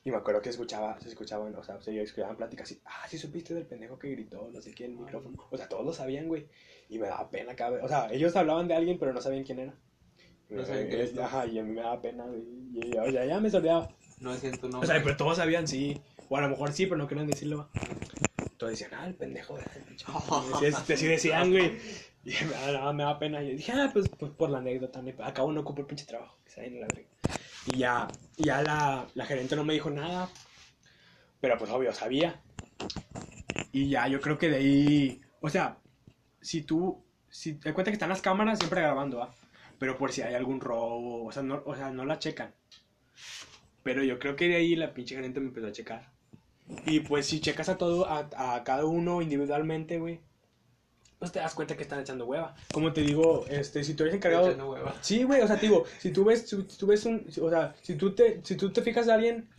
Y me acuerdo que escuchaba, se escuchaban, o sea, se escuchaban pláticas así, ah, sí supiste del pendejo que gritó, no sé quién, el micrófono. O sea, todos lo sabían, güey. Y me daba pena cada vez. O sea, ellos hablaban de alguien, pero no sabían quién era. No sabían quién Eh, tú. Ajá, y a mí me daba pena, güey. Y, o sea, ya me sordeaba. No es tu O nombre. sea, pero todos sabían, sí. O a lo mejor sí, pero no querían decirlo. Todos decían, ah, el pendejo. pinche". Y así, así decían, güey. (laughs) Y me daba, me daba pena. Y dije, ah, pues, pues por la anécdota. Acabo no ocupo el pinche trabajo. Que a la. Y ya, ya la, la gerente no me dijo nada. Pero pues obvio, sabía. Y ya, yo creo que de ahí. O sea, si tú. Si te cuenta que están las cámaras siempre grabando, ¿va? Pero por si hay algún robo. O sea, no, o sea, no la checan. Pero yo creo que de ahí la pinche gerente me empezó a checar. Y pues si checas a todo, a, a cada uno individualmente, güey, pues te das cuenta que están echando hueva. Como te digo, este, si tú eres encargado... Echando hueva. Sí, güey, o sea, te digo, si tú ves, si tú ves un... O sea, si tú te, si tú te fijas de alguien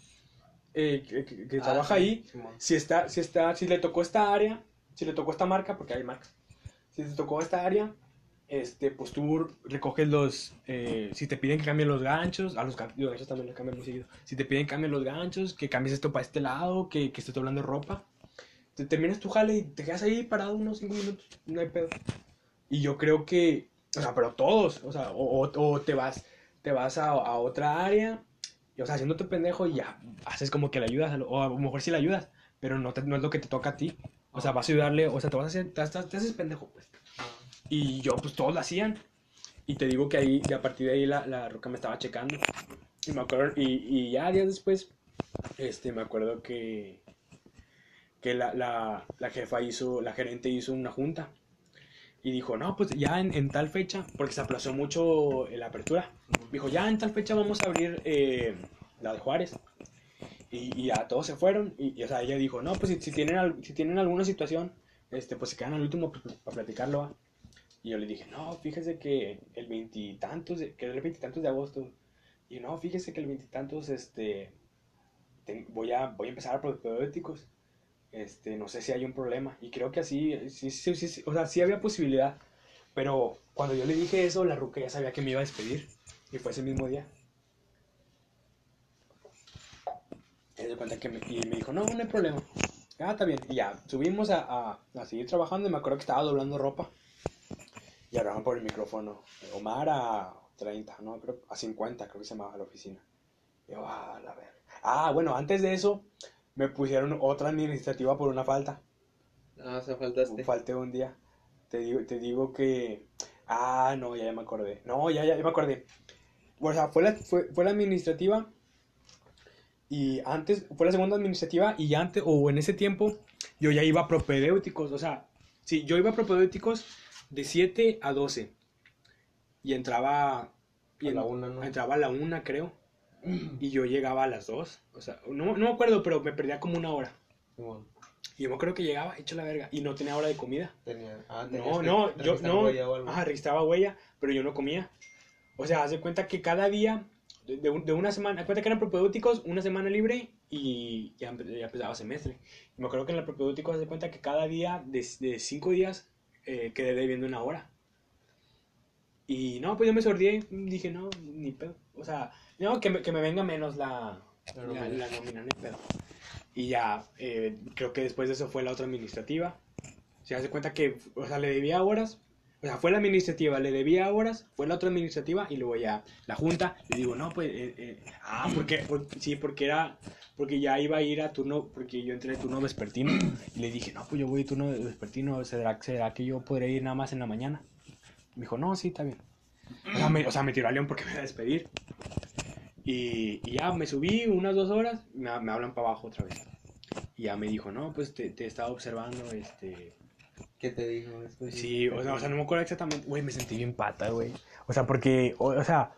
eh, que, que- que Ah, trabaja sí, ahí, Simón. si está, si está, si le tocó esta área, si le tocó esta marca, porque hay marcas, si te tocó esta área, este, pues tú recoges los, eh, si te piden que cambien los ganchos, a los, los ganchos también los cambian muy seguido, si te piden que cambien los ganchos, que cambies esto para este lado, que, que estés doblando ropa, te terminas tu jale y te quedas ahí parado unos 5 minutos, no hay pedo. Y yo creo que, o sea, pero todos, o sea, o, o- te vas, te vas a, a otra área, y, o sea, haciéndote pendejo y ya haces como que le ayudas, o a lo mejor sí le ayudas, pero no, te- no es lo que te toca a ti. O sea, vas a ayudarle, o sea, te vas a hacer, te, te- te haces pendejo, pues. Y yo, pues todos lo hacían. Y te digo que ahí, a partir de ahí, la, la roca me estaba checando. Y me acuerdo, y, y ya días después, este, me acuerdo que, que la, la, la jefa hizo, la gerente hizo una junta. Y dijo, no, pues ya en, en tal fecha, porque se aplazó mucho la apertura. Dijo, ya en tal fecha vamos a abrir eh, la de Juárez. Y Y, ya todos se fueron. Y, y, o sea, ella dijo, no, pues si, si tienen, si tienen alguna situación, este, pues se quedan al último para, para platicarlo. ¿va?". Y yo le dije, no, fíjese que el veintitantos, que era el veintitantos de agosto. Y no, fíjese que el veintitantos, este, ten- voy, a, voy a empezar a probióticos. Este, no sé si hay un problema. Y creo que así, sí, sí, sí, sí, o sea, sí había posibilidad. Pero cuando yo le dije eso, la ruca ya sabía que me iba a despedir. Y fue ese mismo día. Y cuenta que me, y me dijo, no, no hay problema. Ah, está bien. Y ya, subimos a, a, a seguir trabajando y me acuerdo que estaba doblando ropa. Y hablaban por el micrófono. Omar a 30, no, creo, a 50 creo que se llamaba la oficina. Y yo, ah, la verga. Ah, bueno, antes de eso me pusieron otra administrativa por una falta. No, se faltaste. Falté un día. Te digo, te digo que. Ah, no, ya, ya me acordé. No, ya, ya, ya me acordé. O sea, fue la, fue, fue la administrativa. Y antes, fue la segunda administrativa. Y antes, o en ese tiempo, yo ya iba a propedéuticos. O sea, sí, yo iba a propedéuticos de 7 a 12. Y entraba. y A la en- una, ¿no? Entraba a la una, creo. Y yo llegaba a las 2. O sea, no, no me acuerdo, pero me perdía como una hora. Y yo me acuerdo que llegaba hecho la verga. Y no tenía hora de comida. tenía- ah, No, que no, yo no. huella o algo. Ajá, registraba huella, pero yo no comía. O sea, haz de cuenta que cada día, de, de un- de una semana, cuenta que eran propedéuticos, una semana libre y ya, ya empezaba semestre. Y me acuerdo que en el propedéutico haz de cuenta que cada día, de, de cinco días, eh, quedé debiendo una hora. Y no, pues yo me sordié, dije, no, ni pedo. O sea, no, que me, que me venga menos la, La la, nómina. no pedo. Y ya, eh, creo que después de eso fue la otra administrativa. Se hace cuenta que, o sea, le debía horas. O sea, fue la administrativa, le debía horas, fue la otra administrativa y luego ya la junta. Le digo, no, pues, eh, eh, ah, porque, por- sí, porque era, porque ya iba a ir a turno, porque yo entré en turno vespertino. Y le dije, no, pues yo voy a turno vespertino, ¿será, será que yo podré ir nada más en la mañana? Me dijo, no, sí, está bien. O sea, me, o sea, me tiró a León porque me iba a despedir. Y, y ya me subí unas dos horas, me, me hablan para abajo otra vez. Y ya me dijo, no, pues te, te estaba observando, este... ¿Qué te dijo? Después Sí, o sea, o sea, no me acuerdo exactamente. Güey, me sentí bien pata, güey. O sea, porque, o, o sea,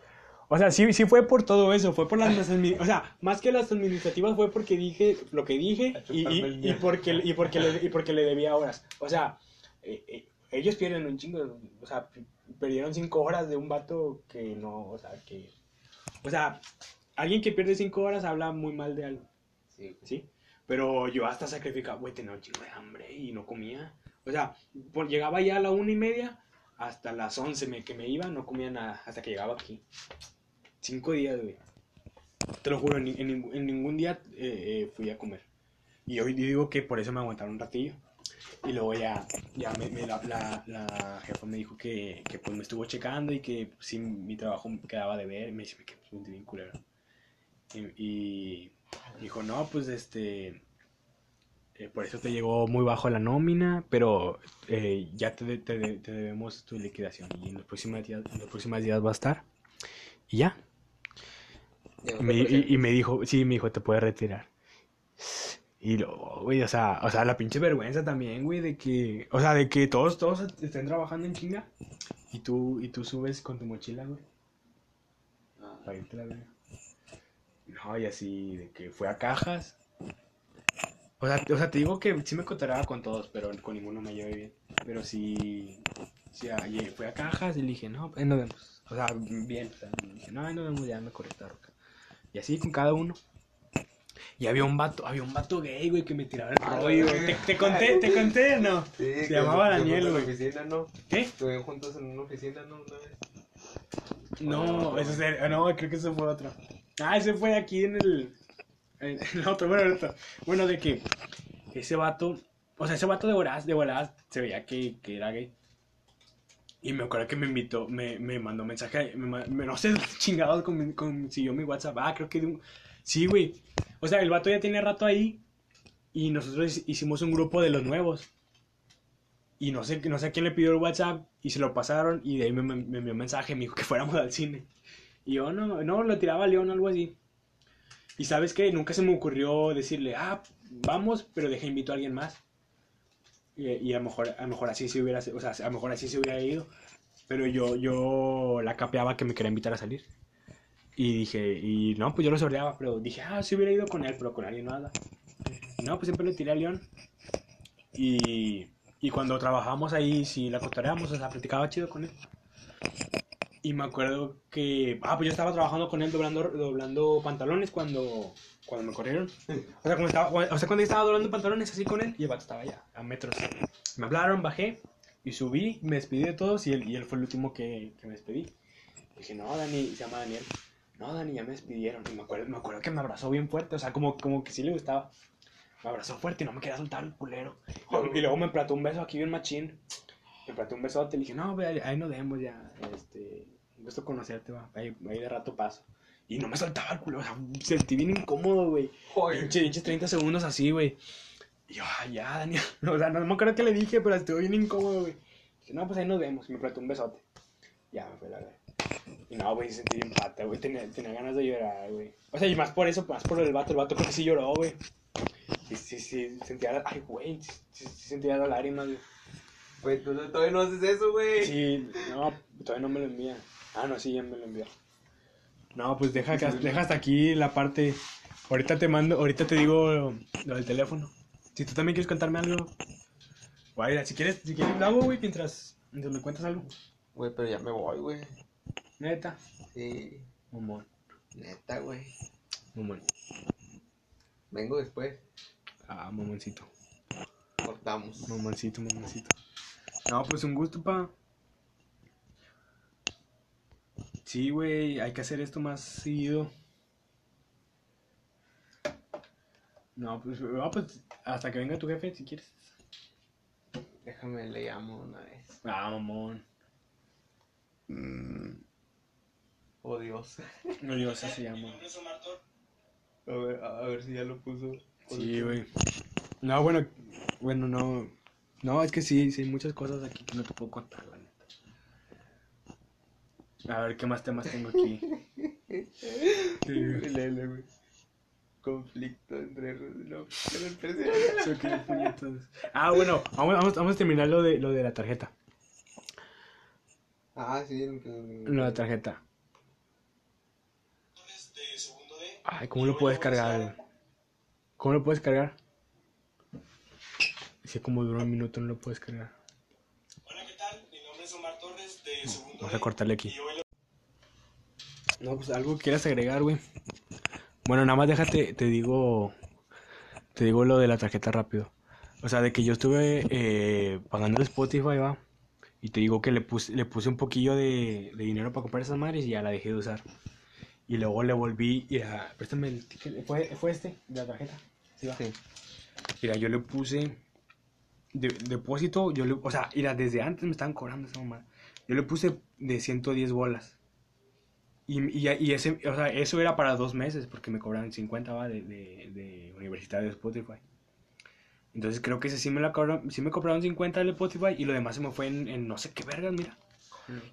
o sea, sí, sí fue por todo eso, fue por las, (laughs) admi- o sea, más que las administrativas fue porque dije lo que dije y, y, y porque, y, porque le, y porque le debía horas. O sea, eh, eh, ellos pierden un chingo, o sea, perdieron cinco horas de un vato que no, o sea, que, o sea, alguien que pierde cinco horas habla muy mal de algo. Sí. ¿sí? Pero yo hasta sacrificaba, güey, tenía un chingo de hambre y no comía. O sea, por, llegaba ya a la una y media, hasta las once me, que me iba, no comía nada, hasta que llegaba aquí. Cinco días, güey. Te lo juro, en ningún día eh, eh, fui a comer. Y hoy digo que por eso me aguantaron un ratillo. Y luego ya, ya me, me- la, la, la jefa me dijo que, que pues me estuvo checando y que si mi trabajo me quedaba de ver. Me dice que me sentí bien culero. Y, y dijo, no, pues este, eh, por eso te llegó muy bajo la nómina, pero eh, ya te, te, te debemos tu liquidación y en los próximos días, en los próximos días va a estar. Y ya. Y me, y, y me dijo, sí, me dijo, te puedes retirar. Y luego, güey, o sea, o sea, la pinche vergüenza también, güey, de que, o sea, de que todos, todos estén trabajando en chinga y tú, y tú subes con tu mochila, güey, Ah, para irte la verga. No, y así, de que fue a cajas. O sea, o sea, te digo que sí me cotorreaba con todos, pero con ninguno me llevé bien. Pero sí, sí, ayer fue a cajas y le dije, no, pues ahí nos vemos. O sea, bien, o sea, dije, no, ahí nos vemos, ya me corrí esta roca. Y así con cada uno. Y había un vato, había un vato gay, güey, que me tiraba el Ah, rollo, güey. ¿Te, te conté, te conté o no? Sí, Se llamaba Daniel, güey. oficina, ¿no? ¿Qué? Estuvieron juntos en una oficina, ¿no? Una vez. No, ese es no, creo que ese fue otro. Ah, ese fue aquí en el, en (laughs) otro, bueno, otro. Bueno, de que ese vato, o sea, ese vato de voladas, de voladas, se veía que, que era gay. Y me acuerdo que me invitó, me, me mandó mensaje, me, me- no sé, (laughs) chingados, con, consiguió mi WhatsApp. Ah, creo que de un... Sí, güey. O sea, el vato ya tiene rato ahí y nosotros hicimos un grupo de los nuevos. Y no sé, no sé quién le pidió el WhatsApp y se lo pasaron y de ahí me, me- me envió un mensaje, me dijo que fuéramos al cine. Y yo no, no, lo tiraba a León algo así. Y sabes qué, nunca se me ocurrió decirle, ah, vamos, pero deja invito a alguien más. Y, a lo mejor, a mejor así se hubiera, a mejor así se hubiera ido. Pero yo, yo la capeaba que me quería invitar a salir. Y dije, y no, pues yo lo sordeaba, pero dije, ah, si hubiera ido con él, pero con alguien nada. No, pues siempre le tiré a León. Y, y cuando trabajamos ahí, si la cotoreamos, o sea, platicaba chido con él. Y me acuerdo que, ah, pues yo estaba trabajando con él doblando, doblando pantalones cuando, cuando me corrieron. O sea, cuando estaba, o sea, cuando estaba doblando pantalones así con él, y el vato estaba allá, a metros. Me hablaron, bajé, y subí, me despedí de todos, y él, y él fue el último que, que me despedí. Dije, no, Dani, se llama Daniel. No, Dani, ya me despidieron. Y me acuerdo, me acuerdo que me abrazó bien fuerte, o sea, como, como que sí le gustaba. Me abrazó fuerte y no me quería soltar el culero. Y luego me plató un beso aquí bien machín. Me plató un besote y le dije, no, ve, ahí, nos vemos ya. Este, un gusto conocerte, va. Ahí, ahí de rato paso. Y no me soltaba el culo, o sea, sentí bien incómodo, güey. Pinche, pinche 30 segundos así, güey. Y yo, "Ay, ya, Daniel. (laughs) O sea, no me acuerdo qué le dije, pero estuve bien incómodo, güey. Dije, no, pues ahí nos vemos. Y me plató un besote. Ya, me fue la verdad. Y no, güey, sentí empate, güey. Tenía, tenía ganas de llorar, güey. O sea, y más por eso, más por el vato. El vato creo que sí lloró, güey. Sí, sí, sí. Sentía, ay, güey. Sí, sí, sí sentía las lágrimas, güey. Güey, tú todavía no haces eso, güey. Sí, no, todavía no me lo envía. Ah, no, sí, ya me lo envió. No, pues deja, que- deja hasta aquí la parte. Ahorita te mando, ahorita te digo lo del teléfono. Si tú también quieres contarme algo. Guay, si quieres, si quieres lo hago, güey, mientras, mientras me cuentas algo. Güey, pero ya me voy, güey. Neta. Sí, Mamón. neta, güey. Mamón. Vengo después. Ah, mamoncito. Cortamos. Mamoncito, mamoncito. No, pues un gusto, pa. Sí, güey, hay que hacer esto más seguido. No, pues, no, pues hasta que venga tu jefe, si quieres. Déjame, le llamo una vez. Ah, mamón. Oh, Dios. No digo, así se llama. A ver, a ver si ya lo puso. Sí, güey. No, bueno, bueno, no. No, es que sí, sí, hay muchas cosas aquí que no te puedo contar, la neta. A ver, ¿qué más temas tengo aquí? (laughs) Sí. Lele, güey. Conflicto entre no, (laughs) puñetas. Ah, bueno, vamos, vamos, vamos a terminar lo de, lo de la tarjeta. Ah, sí, Lo de la tarjeta. Ay, ¿cómo lo puedes cargar? ¿Cómo lo puedes cargar? Si como duró un minuto no lo puedes cargar. Hola, ¿qué tal? Mi nombre es Omar Torres de Segundo Vamos a cortarle aquí. No, pues algo quieras agregar, güey. Bueno, nada más déjate, te digo, te digo lo de la tarjeta rápido. O sea, de que yo estuve eh, pagando el Spotify, va. Y te digo que le puse, le puse un poquillo de, de dinero para comprar esas madres y ya la dejé de usar. Y luego le volví y a, préstame el ticket. ¿Fue, fue este de la tarjeta? Sí, va. Sí. Mira, yo le puse de, depósito, yo le, o sea, mira, desde antes me estaban cobrando esa mamá. Yo le puse de 110 bolas. Y, y, y ese, o sea, eso era para dos meses, porque me cobraron 50 ¿va? de, de, de Universidad de Spotify. Entonces creo que ese sí me, la cobraron, sí me cobraron 50 del Spotify y lo demás se me fue en, en no sé qué vergas, mira.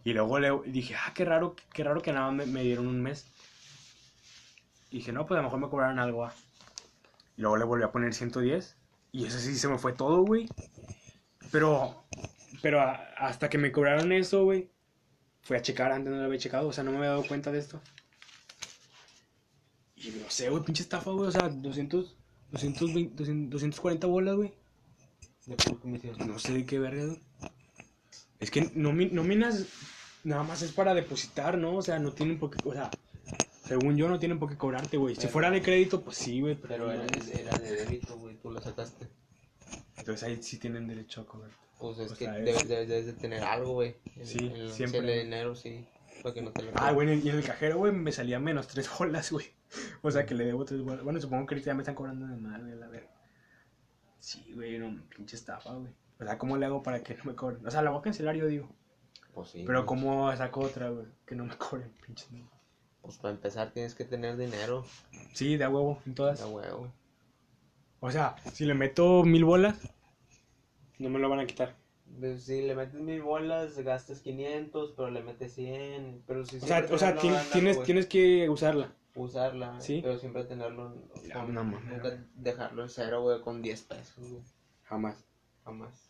Y luego le dije, ah, qué raro, qué raro que nada más me, me dieron un mes. Y dije, no, pues a lo mejor me cobraron algo, ah. Y luego le volví a poner 110. Y eso sí se me fue todo, güey. Pero, pero a- hasta que me cobraron eso, güey. Fui a checar, antes no lo había checado, o sea, no me había dado cuenta de esto. Y no sé, güey, pinche estafa, güey, o sea, 200, 220, 200, 240 bolas, güey. No sé de qué verga, güey. Es que nóminas nada más es para depositar, ¿no? O sea, no tienen por qué, o sea, según yo no tienen por qué cobrarte, güey. Si Pero- fuera de crédito, pues sí, güey. Pero era, era de débito, güey, tú lo sacaste. Entonces ahí sí tienen derecho a cobrar. Pues es O que sea, debes, es- debes- debes de tener algo, güey. Sí, en siempre. en el dinero, sí. Para que no te lo Ah, bueno, y en el cajero, güey, me salía menos tres (laughs) bolas, güey. O sea, que le debo tres bolas. Bueno, supongo que ahorita ya me están cobrando de mal, güey, la verga. Sí, güey, no, pinche estafa, güey. O sea, ¿cómo le hago para que no me cobren? O sea, la voy a cancelar, yo digo. Pues sí. Pero güey. ¿cómo saco otra, güey? Que no me cobren, pinche. Pues para empezar tienes que tener dinero. Sí, de a huevo, en todas. Da huevo. O sea, si le meto mil bolas, no me lo van a quitar. Pues, Si le metes mil bolas, gastas 500, pero le metes 100. Pero si O sea, o sea tenerlo tien- ganando, tienes, güey, tienes que usarla. usarla, Sí. pero siempre tenerlo. Ya, con- no mames, nunca dejarlo en cero, güey, con 10 pesos, güey. Jamás. Jamás.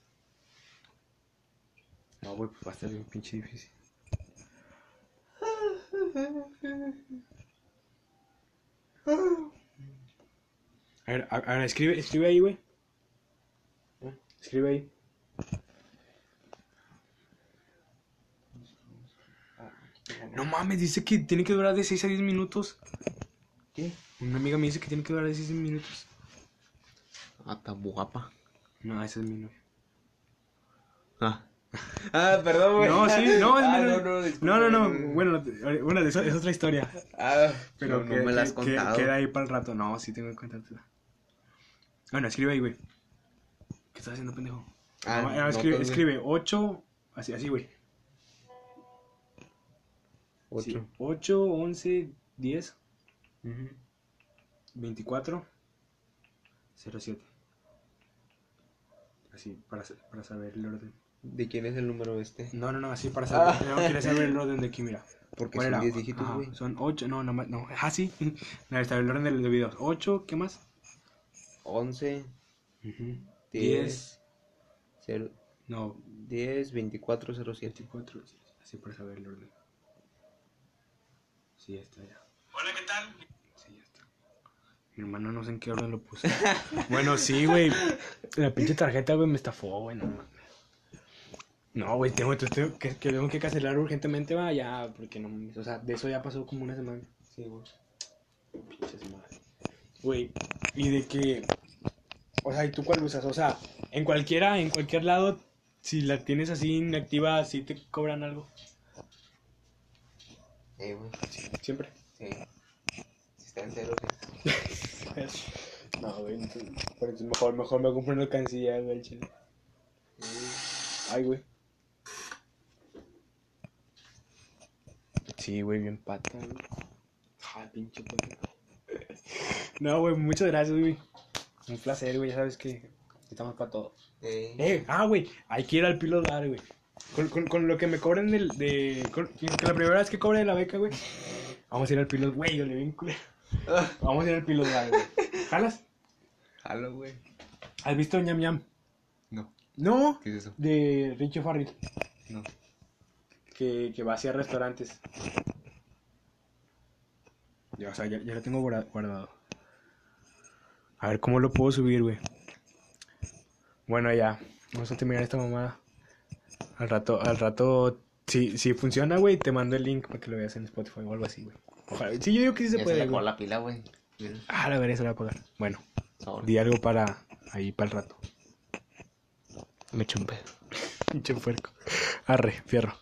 No, güey, pues va a estar bien pinche difícil. A ver, a, a ver, escribe, escribe ahí, güey. Escribe ahí. No mames, dice que tiene que durar de 6 a 10 minutos. ¿Qué? Una amiga me dice que tiene que durar de 6 a 10 minutos. Ah, está guapa. No, esa es mi novia. Ah. (laughs) Ah, perdón, güey. No, sí, no, es ah, mi no, no, disculpa, no, no, no. Bueno, bueno, eso es otra historia. Ah, Pero no, que, no me la has que- contado. queda ahí para el rato. No, sí tengo que contártela. Bueno, escribe ahí, güey. ¿Qué estás haciendo, pendejo? Ah, No, no, escribe, escribe 8, así, así, güey. Ocho. Sí, 8, 11, 10, Ujú. 24, 07. Así, para, para saber el orden. ¿De quién es el número este? No, no, no, así para saber. Ah. No, quiero saber (laughs) el orden de aquí, mira. Porque ¿Cuál son era? 10 dígitos, güey. Son 8, no, no, más, no. Ah, sí. (laughs) Mira, está el orden de los videos. 8, ¿qué más? 11, 10, 10, 0, no, 10, 24, 07. 24, sí, así para saber el orden. Sí, ya está ya. Hola, ¿qué tal? Sí, ya está. Mi hermano no sé en qué orden lo puso. (laughs) bueno, sí, güey. La pinche tarjeta, güey, me estafó, güey, no. No, güey, tengo, tengo que, que tengo que cancelar urgentemente, va, ya, porque no. O sea, de eso ya pasó como una semana. Sí, güey. Pinches madres. Güey, y de que. O sea, ¿y tú cuál usas? O sea, en cualquiera, en cualquier lado, si la tienes así inactiva, sí te cobran algo. Eh, güey. Siempre. Sí. Si está en cero, sí. (laughs) No, güey, entonces, mejor, mejor me compro una alcancía, güey, chile. Ay, güey. Sí, güey, bien pata, güey. Ay, pinche pata. (laughs) No, güey, muchas gracias, güey. Un placer, güey, ya sabes que estamos para todo. Eh, Eh, ah, güey, hay que ir al pilotar, güey. Con, con, con lo que me cobren del, de... Con, con la primera vez que cobre de la beca, güey. Vamos a ir al pilot, güey, yo le vi culero. (laughs) Vamos a ir al pilotar, güey. ¿Jalas? Jalo, güey. ¿Has visto ñam ñam? No. No. ¿Qué es eso? De Richo Farrell. No. Que, que va hacia restaurantes. Ya, o sea, ya, ya lo tengo guarda- guardado. A ver cómo lo puedo subir, güey. Bueno, ya. Vamos a terminar esta mamada. Al rato, al rato, si, si funciona, güey, te mando el link para que lo veas en Spotify o algo así, güey. Ojalá. Sí, yo digo que sí se Ya puede. se le la pila, güey. Ah, la veré, se la voy a pagar. Bueno, di algo para ahí, para el rato. Me eché un pedo. Pinche puerco. Arre, fierro.